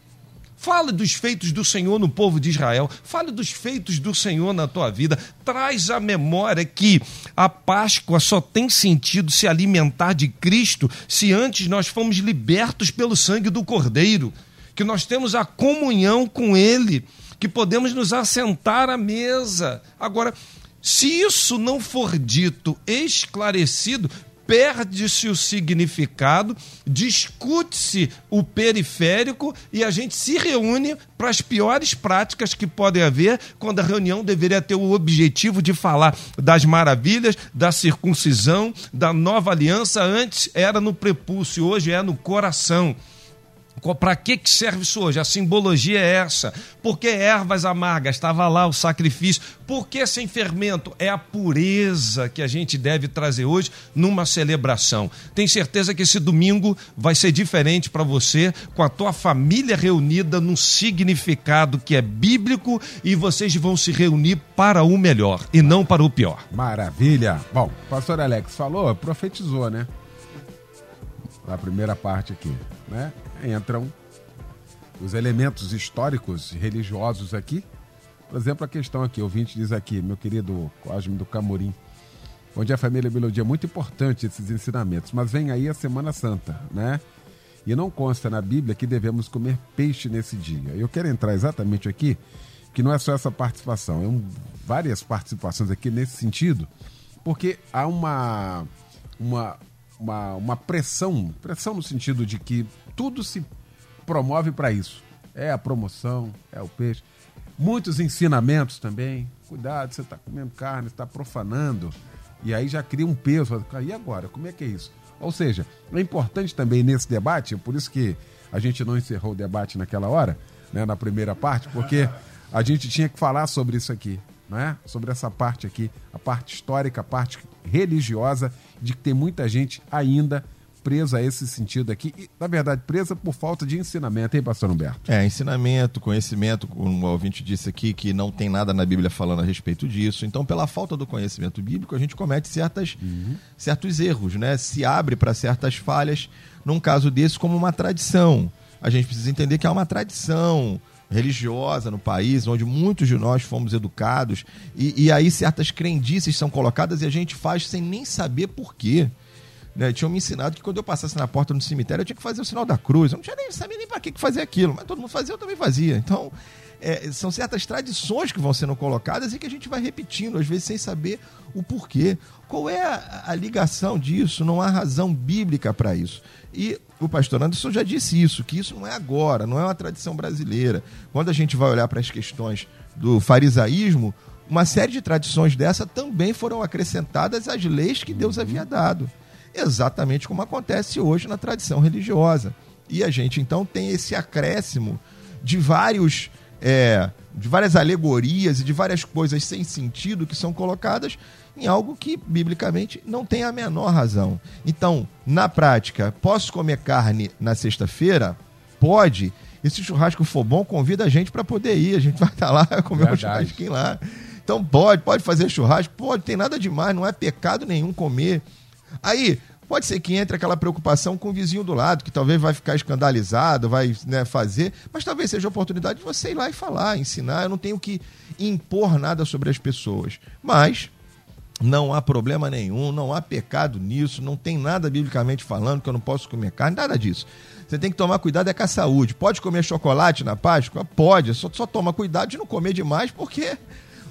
Fale dos feitos do Senhor no povo de Israel. Fale dos feitos do Senhor na tua vida. Traz a memória que a Páscoa só tem sentido se alimentar de Cristo se antes nós fomos libertos pelo sangue do Cordeiro. Que nós temos a comunhão com Ele. Que podemos nos assentar à mesa. Agora, se isso não for dito, esclarecido, perde-se o significado, discute-se o periférico e a gente se reúne para as piores práticas que podem haver, quando a reunião deveria ter o objetivo de falar das maravilhas, da circuncisão, da nova aliança. Antes era no prepúcio, hoje é no coração. Para que, que serve isso hoje? A simbologia é essa. Por que ervas amargas? Estava lá o sacrifício. Por que sem fermento? É a pureza que a gente deve trazer hoje numa celebração. Tem certeza que esse domingo vai ser diferente para você, com a tua família reunida num significado que é bíblico e vocês vão se reunir para o melhor e não para o pior. Maravilha. Bom, pastor Alex falou, profetizou, né? Na primeira parte aqui, né? Entram os elementos históricos religiosos aqui. Por exemplo, a questão aqui, o ouvinte diz aqui, meu querido Cosme do Camorim, Bom dia, família Melodia. Muito importante esses ensinamentos. Mas vem aí a Semana Santa, né? E não consta na Bíblia que devemos comer peixe nesse dia. Eu quero entrar exatamente aqui, que não é só essa participação, é um, várias participações aqui nesse sentido, porque há uma, uma, uma, uma pressão, pressão no sentido de que tudo se promove para isso. É a promoção, é o peixe. Muitos ensinamentos também. Cuidado, você está comendo carne, está profanando. E aí já cria um peso. E agora? Como é que é isso? Ou seja, é importante também nesse debate, por isso que a gente não encerrou o debate naquela hora, né, na primeira parte, porque a gente tinha que falar sobre isso aqui, né? sobre essa parte aqui, a parte histórica, a parte religiosa, de que tem muita gente ainda presa a esse sentido aqui, e, na verdade, presa por falta de ensinamento, hein, pastor Humberto? É, ensinamento, conhecimento, como o ouvinte disse aqui, que não tem nada na Bíblia falando a respeito disso. Então, pela falta do conhecimento bíblico, a gente comete certas, uhum. certos erros, né? Se abre para certas falhas, num caso desse, como uma tradição. A gente precisa entender que é uma tradição religiosa no país, onde muitos de nós fomos educados, e, e aí certas crendices são colocadas e a gente faz sem nem saber por quê. Né? Tinham me ensinado que quando eu passasse na porta do cemitério eu tinha que fazer o sinal da cruz. Eu não tinha nem sabia nem para que, fazer aquilo, mas todo mundo fazia, eu também fazia. Então, é, são certas tradições que vão sendo colocadas e que a gente vai repetindo, às vezes sem saber o porquê. Qual é a, a ligação disso? Não há razão bíblica para isso. E o pastor Anderson já disse isso, que isso não é agora, não é uma tradição brasileira. Quando a gente vai olhar para as questões do farisaísmo, uma série de tradições dessa também foram acrescentadas às leis que Deus havia dado exatamente como acontece hoje na tradição religiosa. E a gente então tem esse acréscimo de vários é, de várias alegorias e de várias coisas sem sentido que são colocadas em algo que biblicamente não tem a menor razão. Então, na prática, posso comer carne na sexta-feira? Pode. E se o churrasco for bom, convida a gente para poder ir. A gente vai estar lá comer Verdade. um churrasquinho lá. Então pode, pode fazer churrasco, pode, tem nada demais, não é pecado nenhum comer. Aí, pode ser que entre aquela preocupação com o vizinho do lado, que talvez vai ficar escandalizado, vai né, fazer, mas talvez seja a oportunidade de você ir lá e falar, ensinar. Eu não tenho que impor nada sobre as pessoas. Mas não há problema nenhum, não há pecado nisso, não tem nada biblicamente falando que eu não posso comer carne, nada disso. Você tem que tomar cuidado é com a saúde. Pode comer chocolate na Páscoa? Pode, só, só toma cuidado de não comer demais, porque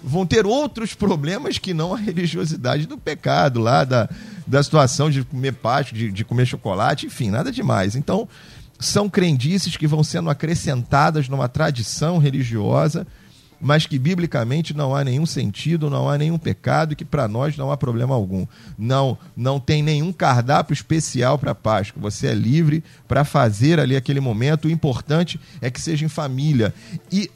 vão ter outros problemas que não a religiosidade do pecado lá, da, da situação de comer pasto, de, de comer chocolate, enfim, nada demais. Então, são crendices que vão sendo acrescentadas numa tradição religiosa, mas que biblicamente não há nenhum sentido, não há nenhum pecado e que para nós não há problema algum. Não, não tem nenhum cardápio especial para Páscoa. Você é livre para fazer ali aquele momento. O importante é que seja em família. E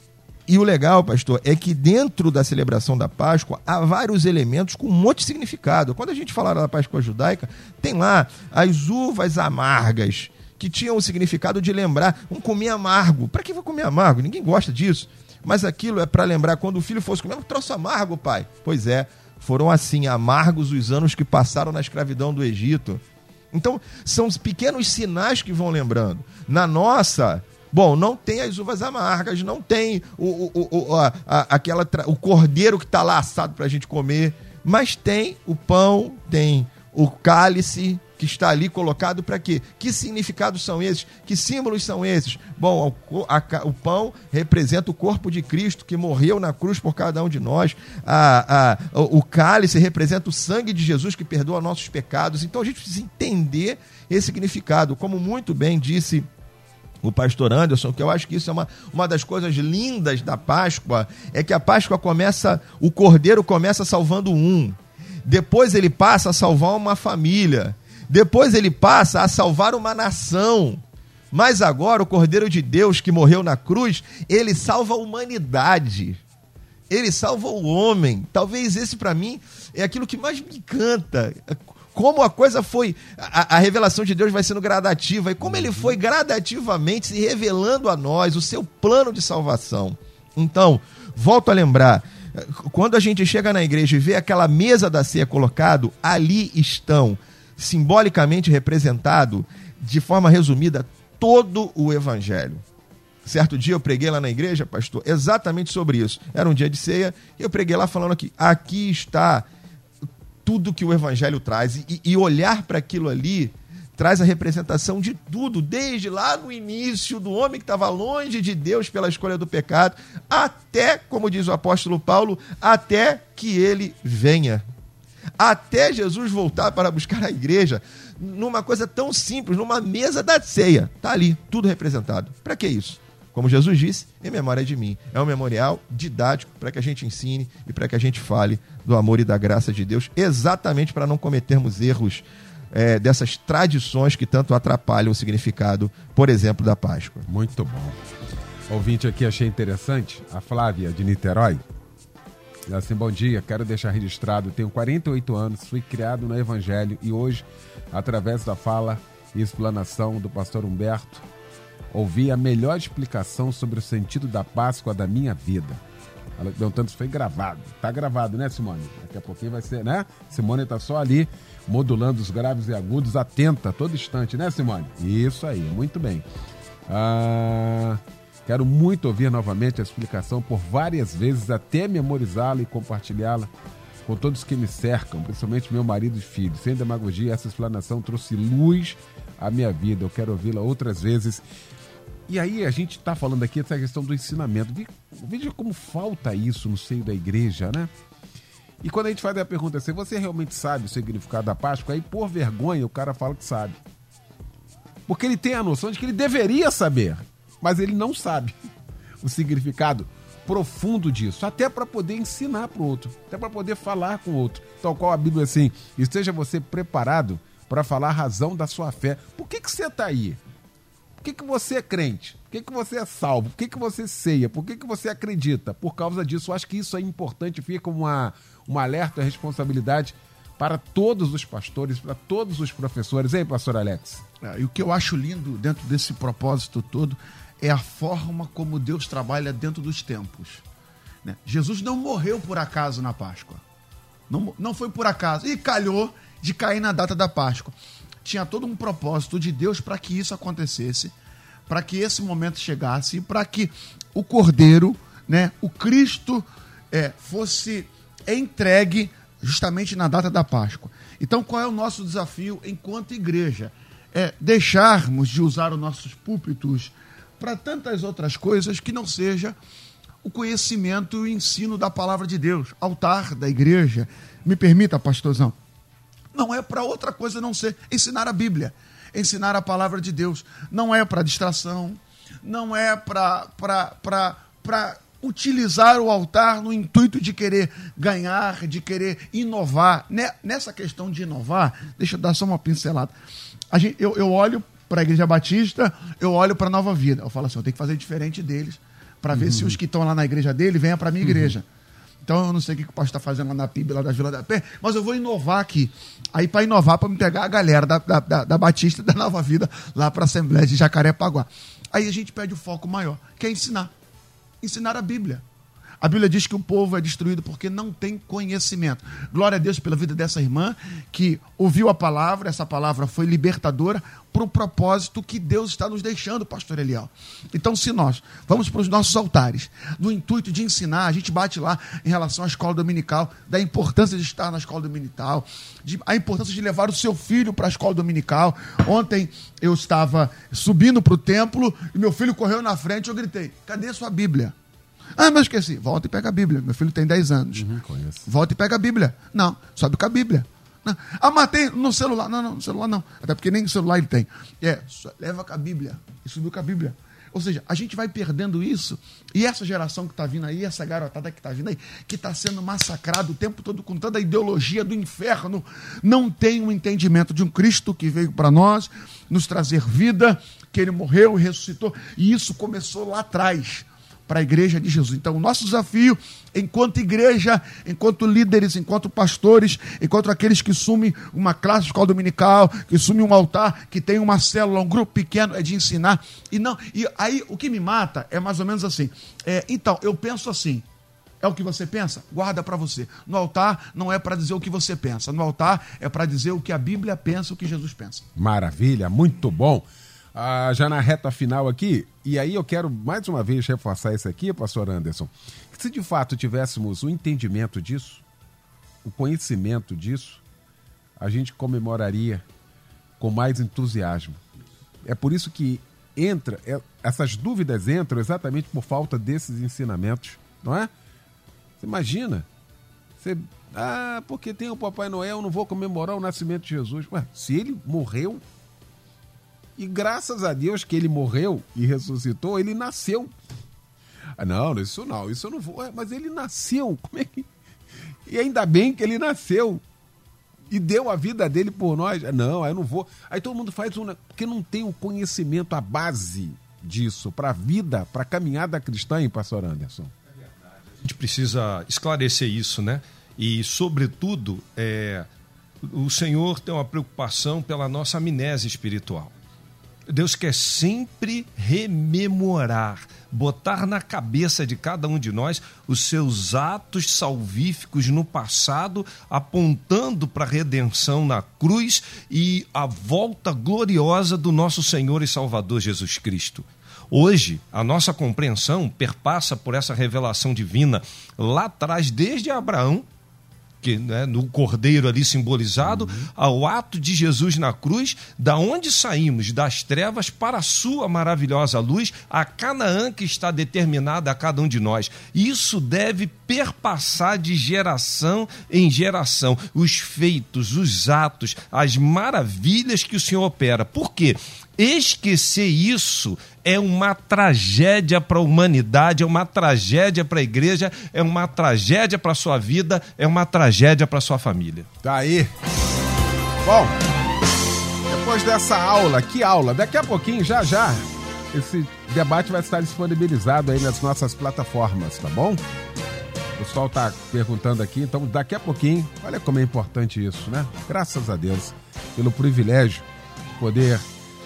e o legal, pastor, é que dentro da celebração da Páscoa há vários elementos com um monte de significado. Quando a gente fala da Páscoa judaica, tem lá as uvas amargas, que tinham o significado de lembrar um comer amargo. Para que vou comer amargo? Ninguém gosta disso. Mas aquilo é para lembrar quando o filho fosse comer um troço amargo, pai. Pois é, foram assim amargos os anos que passaram na escravidão do Egito. Então, são os pequenos sinais que vão lembrando. Na nossa Bom, não tem as uvas amargas, não tem o, o, o, a, a, aquela, o cordeiro que está lá assado para a gente comer, mas tem o pão, tem o cálice que está ali colocado para quê? Que significados são esses? Que símbolos são esses? Bom, o, a, o pão representa o corpo de Cristo que morreu na cruz por cada um de nós. A, a, o cálice representa o sangue de Jesus que perdoa nossos pecados. Então a gente precisa entender esse significado. Como muito bem disse o pastor Anderson, que eu acho que isso é uma, uma das coisas lindas da Páscoa, é que a Páscoa começa, o cordeiro começa salvando um, depois ele passa a salvar uma família, depois ele passa a salvar uma nação. Mas agora o Cordeiro de Deus que morreu na cruz, ele salva a humanidade. Ele salva o homem. Talvez esse para mim é aquilo que mais me encanta como a coisa foi. A, a, revelação de Deus vai sendo gradativa e como ele foi gradativamente se revelando a nós o seu plano de salvação. Então, volto a lembrar. Quando a gente chega na igreja e vê aquela mesa da ceia colocado, ali estão, simbolicamente representado, de forma resumida, todo o evangelho. Certo dia eu preguei lá na igreja, pastor, exatamente sobre isso. Era um dia de ceia e eu preguei lá falando aqui: aqui está tudo que o Evangelho traz e, e olhar para aquilo ali traz a representação de tudo, desde lá no início do homem que estava longe de Deus pela escolha do pecado, até, como diz o apóstolo Paulo, até que ele venha. Até Jesus voltar para buscar a igreja, numa coisa tão simples, numa mesa da ceia. Está ali, tudo representado. Para que isso? Como Jesus disse, em memória de mim. É um memorial didático para que a gente ensine e para que a gente fale do amor e da graça de Deus, exatamente para não cometermos erros é, dessas tradições que tanto atrapalham o significado, por exemplo, da Páscoa. Muito bom. Ouvinte aqui, achei interessante, a Flávia de Niterói. Assim, bom dia, quero deixar registrado, tenho 48 anos, fui criado no Evangelho e hoje, através da fala e explanação do pastor Humberto, ouvi a melhor explicação sobre o sentido da Páscoa da minha vida. Ela perguntando se foi gravado. Tá gravado, né, Simone? Daqui a pouquinho vai ser, né? Simone tá só ali modulando os graves e agudos, atenta a todo instante, né, Simone? Isso aí, muito bem. Ah, quero muito ouvir novamente a explicação por várias vezes, até memorizá-la e compartilhá-la com todos que me cercam, principalmente meu marido e filho. Sem demagogia, essa explanação trouxe luz à minha vida. Eu quero ouvi-la outras vezes. E aí a gente está falando aqui dessa questão do ensinamento. Veja como falta isso no seio da igreja, né? E quando a gente faz a pergunta se você realmente sabe o significado da Páscoa, aí por vergonha o cara fala que sabe. Porque ele tem a noção de que ele deveria saber, mas ele não sabe o significado profundo disso, até para poder ensinar para o outro, até para poder falar com o outro. Tal qual a Bíblia assim, esteja você preparado para falar a razão da sua fé. Por que, que você está aí? Por que, que você é crente? Por que, que você é salvo? Por que, que você ceia? Por que, que você acredita? Por causa disso, eu acho que isso é importante, fica uma, uma alerta, responsabilidade para todos os pastores, para todos os professores. Hein, pastor Alex? É, e o que eu acho lindo dentro desse propósito todo é a forma como Deus trabalha dentro dos tempos. Né? Jesus não morreu por acaso na Páscoa. Não, não foi por acaso. E calhou de cair na data da Páscoa. Tinha todo um propósito de Deus para que isso acontecesse, para que esse momento chegasse para que o Cordeiro, né, o Cristo, é, fosse entregue justamente na data da Páscoa. Então, qual é o nosso desafio enquanto igreja? É deixarmos de usar os nossos púlpitos para tantas outras coisas que não seja o conhecimento e o ensino da palavra de Deus. Altar da igreja, me permita, pastorzão, não é para outra coisa não ser ensinar a Bíblia, ensinar a palavra de Deus. Não é para distração, não é para utilizar o altar no intuito de querer ganhar, de querer inovar. Nessa questão de inovar, deixa eu dar só uma pincelada. Gente, eu, eu olho para a Igreja Batista, eu olho para a Nova Vida. Eu falo assim, eu tenho que fazer diferente deles, para ver uhum. se os que estão lá na igreja dele venham para a minha uhum. Então eu não sei o que o pastor está fazendo lá na PIB, lá da Vila da Pé, mas eu vou inovar aqui. Aí para inovar, para me pegar a galera da, da, da, da Batista da Nova Vida lá para a Assembleia de Jacarepaguá. Aí a gente pede o foco maior, que é ensinar ensinar a Bíblia. A Bíblia diz que o povo é destruído porque não tem conhecimento. Glória a Deus pela vida dessa irmã que ouviu a palavra, essa palavra foi libertadora para o propósito que Deus está nos deixando, pastor Eliel. Então, se nós vamos para os nossos altares, no intuito de ensinar, a gente bate lá em relação à escola dominical, da importância de estar na escola dominical, de, a importância de levar o seu filho para a escola dominical. Ontem eu estava subindo para o templo e meu filho correu na frente, eu gritei: cadê sua Bíblia? Ah, mas esqueci. Volta e pega a Bíblia. Meu filho tem 10 anos. Uhum, Volta e pega a Bíblia. Não, sobe com a Bíblia. Não. Ah, mas tem no celular. Não, não, no celular não. Até porque nem no celular ele tem. É, leva com a Bíblia. E subiu com a Bíblia. Ou seja, a gente vai perdendo isso. E essa geração que está vindo aí, essa garotada que está vindo aí, que está sendo massacrada o tempo todo com toda a ideologia do inferno, não tem um entendimento de um Cristo que veio para nós, nos trazer vida, que ele morreu e ressuscitou. E isso começou lá atrás para a igreja de Jesus. Então, o nosso desafio, enquanto igreja, enquanto líderes, enquanto pastores, enquanto aqueles que sumem uma classe escola dominical, que sumem um altar, que tem uma célula, um grupo pequeno, é de ensinar. E não, e aí o que me mata é mais ou menos assim. É, então, eu penso assim. É o que você pensa? Guarda para você. No altar não é para dizer o que você pensa. No altar é para dizer o que a Bíblia pensa, o que Jesus pensa. Maravilha, muito bom ah, já na reta final aqui, e aí eu quero mais uma vez reforçar isso aqui, pastor Anderson, que se de fato tivéssemos o um entendimento disso, o conhecimento disso, a gente comemoraria com mais entusiasmo. É por isso que entra, é, essas dúvidas entram exatamente por falta desses ensinamentos, não é? Você imagina, você, ah, porque tem o Papai Noel, não vou comemorar o nascimento de Jesus. Ué, se ele morreu, e graças a Deus que ele morreu e ressuscitou, ele nasceu. Ah, não, isso não, isso eu não vou. Ué, mas ele nasceu, como é que. E ainda bem que ele nasceu e deu a vida dele por nós. Não, aí eu não vou. Aí todo mundo faz um. Porque não tem o conhecimento, a base disso, para a vida, para a caminhada cristã, hein, pastor Anderson? A gente precisa esclarecer isso, né? E, sobretudo, é, o Senhor tem uma preocupação pela nossa amnésia espiritual. Deus quer sempre rememorar, botar na cabeça de cada um de nós os seus atos salvíficos no passado, apontando para a redenção na cruz e a volta gloriosa do nosso Senhor e Salvador Jesus Cristo. Hoje, a nossa compreensão perpassa por essa revelação divina lá atrás, desde Abraão que, né, no cordeiro ali simbolizado, uhum. ao ato de Jesus na cruz, da onde saímos das trevas para a sua maravilhosa luz, a Canaã que está determinada a cada um de nós. Isso deve perpassar de geração em geração os feitos, os atos, as maravilhas que o Senhor opera. Por quê? Esquecer isso é uma tragédia para a humanidade, é uma tragédia para a igreja, é uma tragédia para a sua vida, é uma tragédia para a sua família. Tá aí. Bom, depois dessa aula, que aula? Daqui a pouquinho, já já, esse debate vai estar disponibilizado aí nas nossas plataformas, tá bom? O pessoal tá perguntando aqui, então daqui a pouquinho, olha como é importante isso, né? Graças a Deus, pelo privilégio de poder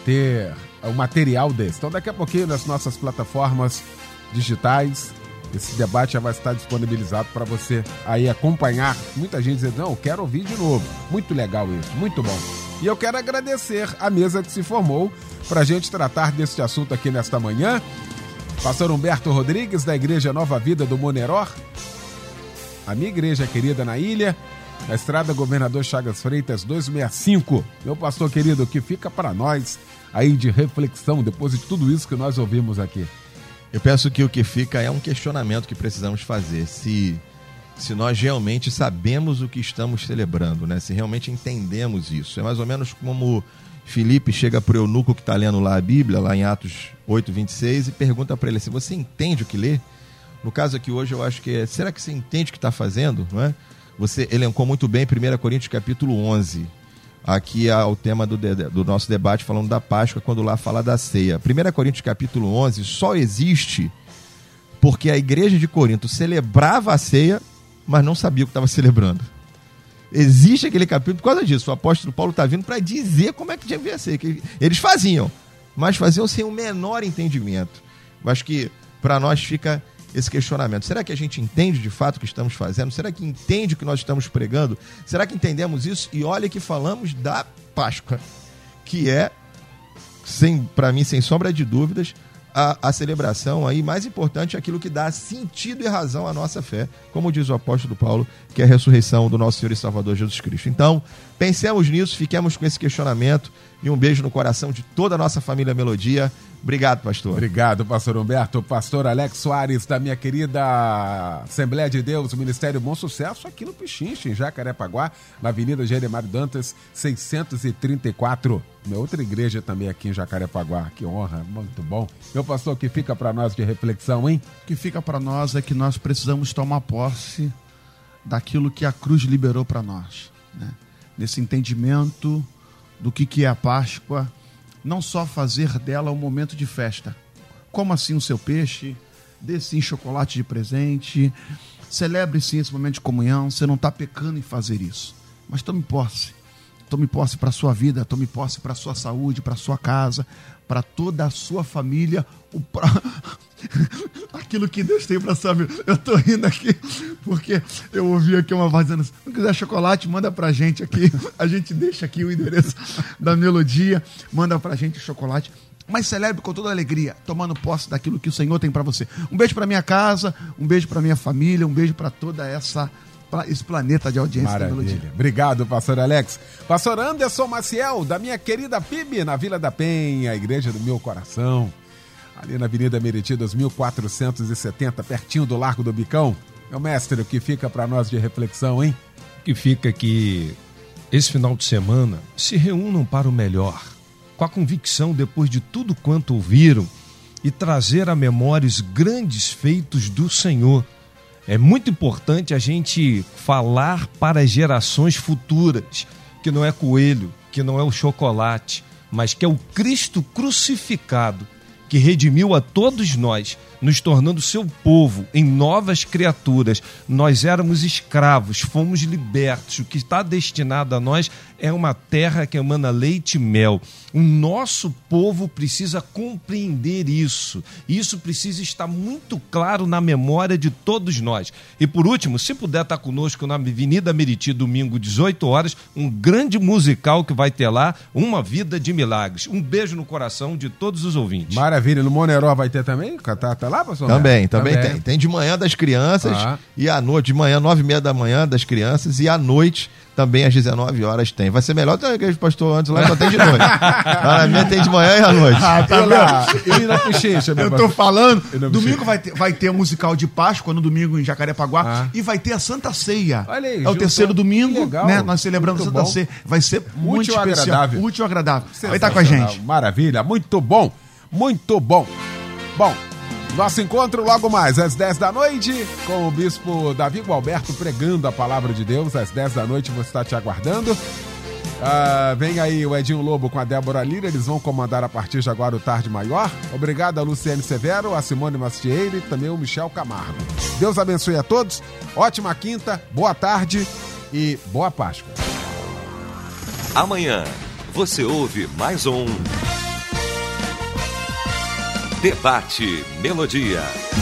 ter um material desse. Então, daqui a pouquinho, nas nossas plataformas digitais, esse debate já vai estar disponibilizado para você aí acompanhar. Muita gente dizendo, não, quero ouvir de novo. Muito legal isso, muito bom. E eu quero agradecer a mesa que se formou para a gente tratar deste assunto aqui nesta manhã. Pastor Humberto Rodrigues, da Igreja Nova Vida do Moneró, a minha igreja querida na ilha, na estrada Governador Chagas Freitas 265. Meu pastor querido, que fica para nós aí de reflexão depois de tudo isso que nós ouvimos aqui? Eu penso que o que fica é um questionamento que precisamos fazer. Se, se nós realmente sabemos o que estamos celebrando, né? se realmente entendemos isso. É mais ou menos como Felipe chega para o eunuco que está lendo lá a Bíblia, lá em Atos 8, 26, e pergunta para ele se assim, você entende o que lê? No caso aqui hoje, eu acho que é, será que você entende o que está fazendo? Não é? Você elencou muito bem 1 Coríntios capítulo 11 aqui ao é tema do, do nosso debate falando da Páscoa, quando lá fala da ceia. 1 Coríntios capítulo 11 só existe porque a igreja de Corinto celebrava a ceia, mas não sabia o que estava celebrando. Existe aquele capítulo por causa disso. O apóstolo Paulo está vindo para dizer como é que devia ser. Que eles faziam, mas faziam sem o menor entendimento. Eu acho que para nós fica esse questionamento. Será que a gente entende de fato o que estamos fazendo? Será que entende o que nós estamos pregando? Será que entendemos isso? E olha que falamos da Páscoa, que é, para mim, sem sombra de dúvidas, a, a, celebração aí mais importante aquilo que dá sentido e razão à nossa fé, como diz o apóstolo Paulo, que é a ressurreição do nosso Senhor e Salvador Jesus Cristo. Então, pensemos nisso, fiquemos com esse questionamento e um beijo no coração de toda a nossa família Melodia. Obrigado, pastor. Obrigado, pastor Humberto. Pastor Alex Soares, da minha querida Assembleia de Deus, Ministério Bom Sucesso, aqui no Pichinche, em Jacarepaguá, na Avenida Jeremário Dantas, 634. Minha outra igreja também aqui em Jacarepaguá. Que honra, muito bom. Meu pastor, o que fica para nós de reflexão, hein? O que fica para nós é que nós precisamos tomar posse daquilo que a cruz liberou para nós. Né? Nesse entendimento do que, que é a Páscoa não só fazer dela um momento de festa. Coma assim o seu peixe, dê sim chocolate de presente, celebre sim esse momento de comunhão. Você não está pecando em fazer isso, mas tome posse. Tome posse para a sua vida, tome posse para a sua saúde, para a sua casa, para toda a sua família, o pra... aquilo que Deus tem para vida. Eu estou rindo aqui porque eu ouvi aqui uma voz dizendo: se não quiser chocolate, manda para a gente aqui. A gente deixa aqui o endereço da melodia, manda para a gente chocolate. Mas celebre com toda alegria, tomando posse daquilo que o Senhor tem para você. Um beijo para minha casa, um beijo para minha família, um beijo para toda essa esse planeta de audiência Maravilha. da Melodia. Obrigado, pastor Alex. Pastor Anderson Maciel, da minha querida PIB, na Vila da Penha, a igreja do meu coração. Ali na Avenida Meriti, 2470, pertinho do Largo do Bicão. Meu mestre, o que fica para nós de reflexão, hein? que fica que esse final de semana se reúnam para o melhor, com a convicção, depois de tudo quanto ouviram, e trazer à memória os grandes feitos do Senhor. É muito importante a gente falar para as gerações futuras que não é coelho, que não é o chocolate, mas que é o Cristo crucificado que redimiu a todos nós, nos tornando seu povo em novas criaturas. Nós éramos escravos, fomos libertos. O que está destinado a nós é uma terra que emana leite e mel. O nosso povo precisa compreender isso. Isso precisa estar muito claro na memória de todos nós. E por último, se puder estar conosco na Avenida Meriti, domingo, 18 horas, um grande musical que vai ter lá, Uma Vida de Milagres. Um beijo no coração de todos os ouvintes. Maravilha. No Moneró vai ter também? Tá, tá lá, pastor? Também, também, tem. Tem de manhã das crianças Ah. e à noite, de manhã, nove e meia da manhã das crianças e à noite também às 19 horas tem. Vai ser melhor ter a igreja do pastor antes lá, só tem de noite. lá na minha tem de manhã e à noite. Ah, tá Eu lá, eu Xincha, meu Eu tô falando, domingo vai ter, vai ter o musical de Páscoa, no domingo em Jacarepaguá, Ah. e vai ter a Santa Ceia. Olha aí, é o terceiro domingo, Legal. né? Nós celebrando a Santa bom. Ceia. Vai ser muito Útil especial. agradável. Útil agradável. Vai estar com a gente. Maravilha, muito bom, muito bom. Bom, nosso encontro logo mais às 10 da noite com o bispo Davi Gualberto pregando a palavra de Deus. Às 10 da noite você está te aguardando. Ah, vem aí o Edinho Lobo com a Débora Lira, eles vão comandar a partir de agora o Tarde Maior. Obrigado a Luciane Severo, a Simone Mastieira e também o Michel Camargo. Deus abençoe a todos, ótima quinta, boa tarde e boa Páscoa. Amanhã você ouve mais um Debate Melodia.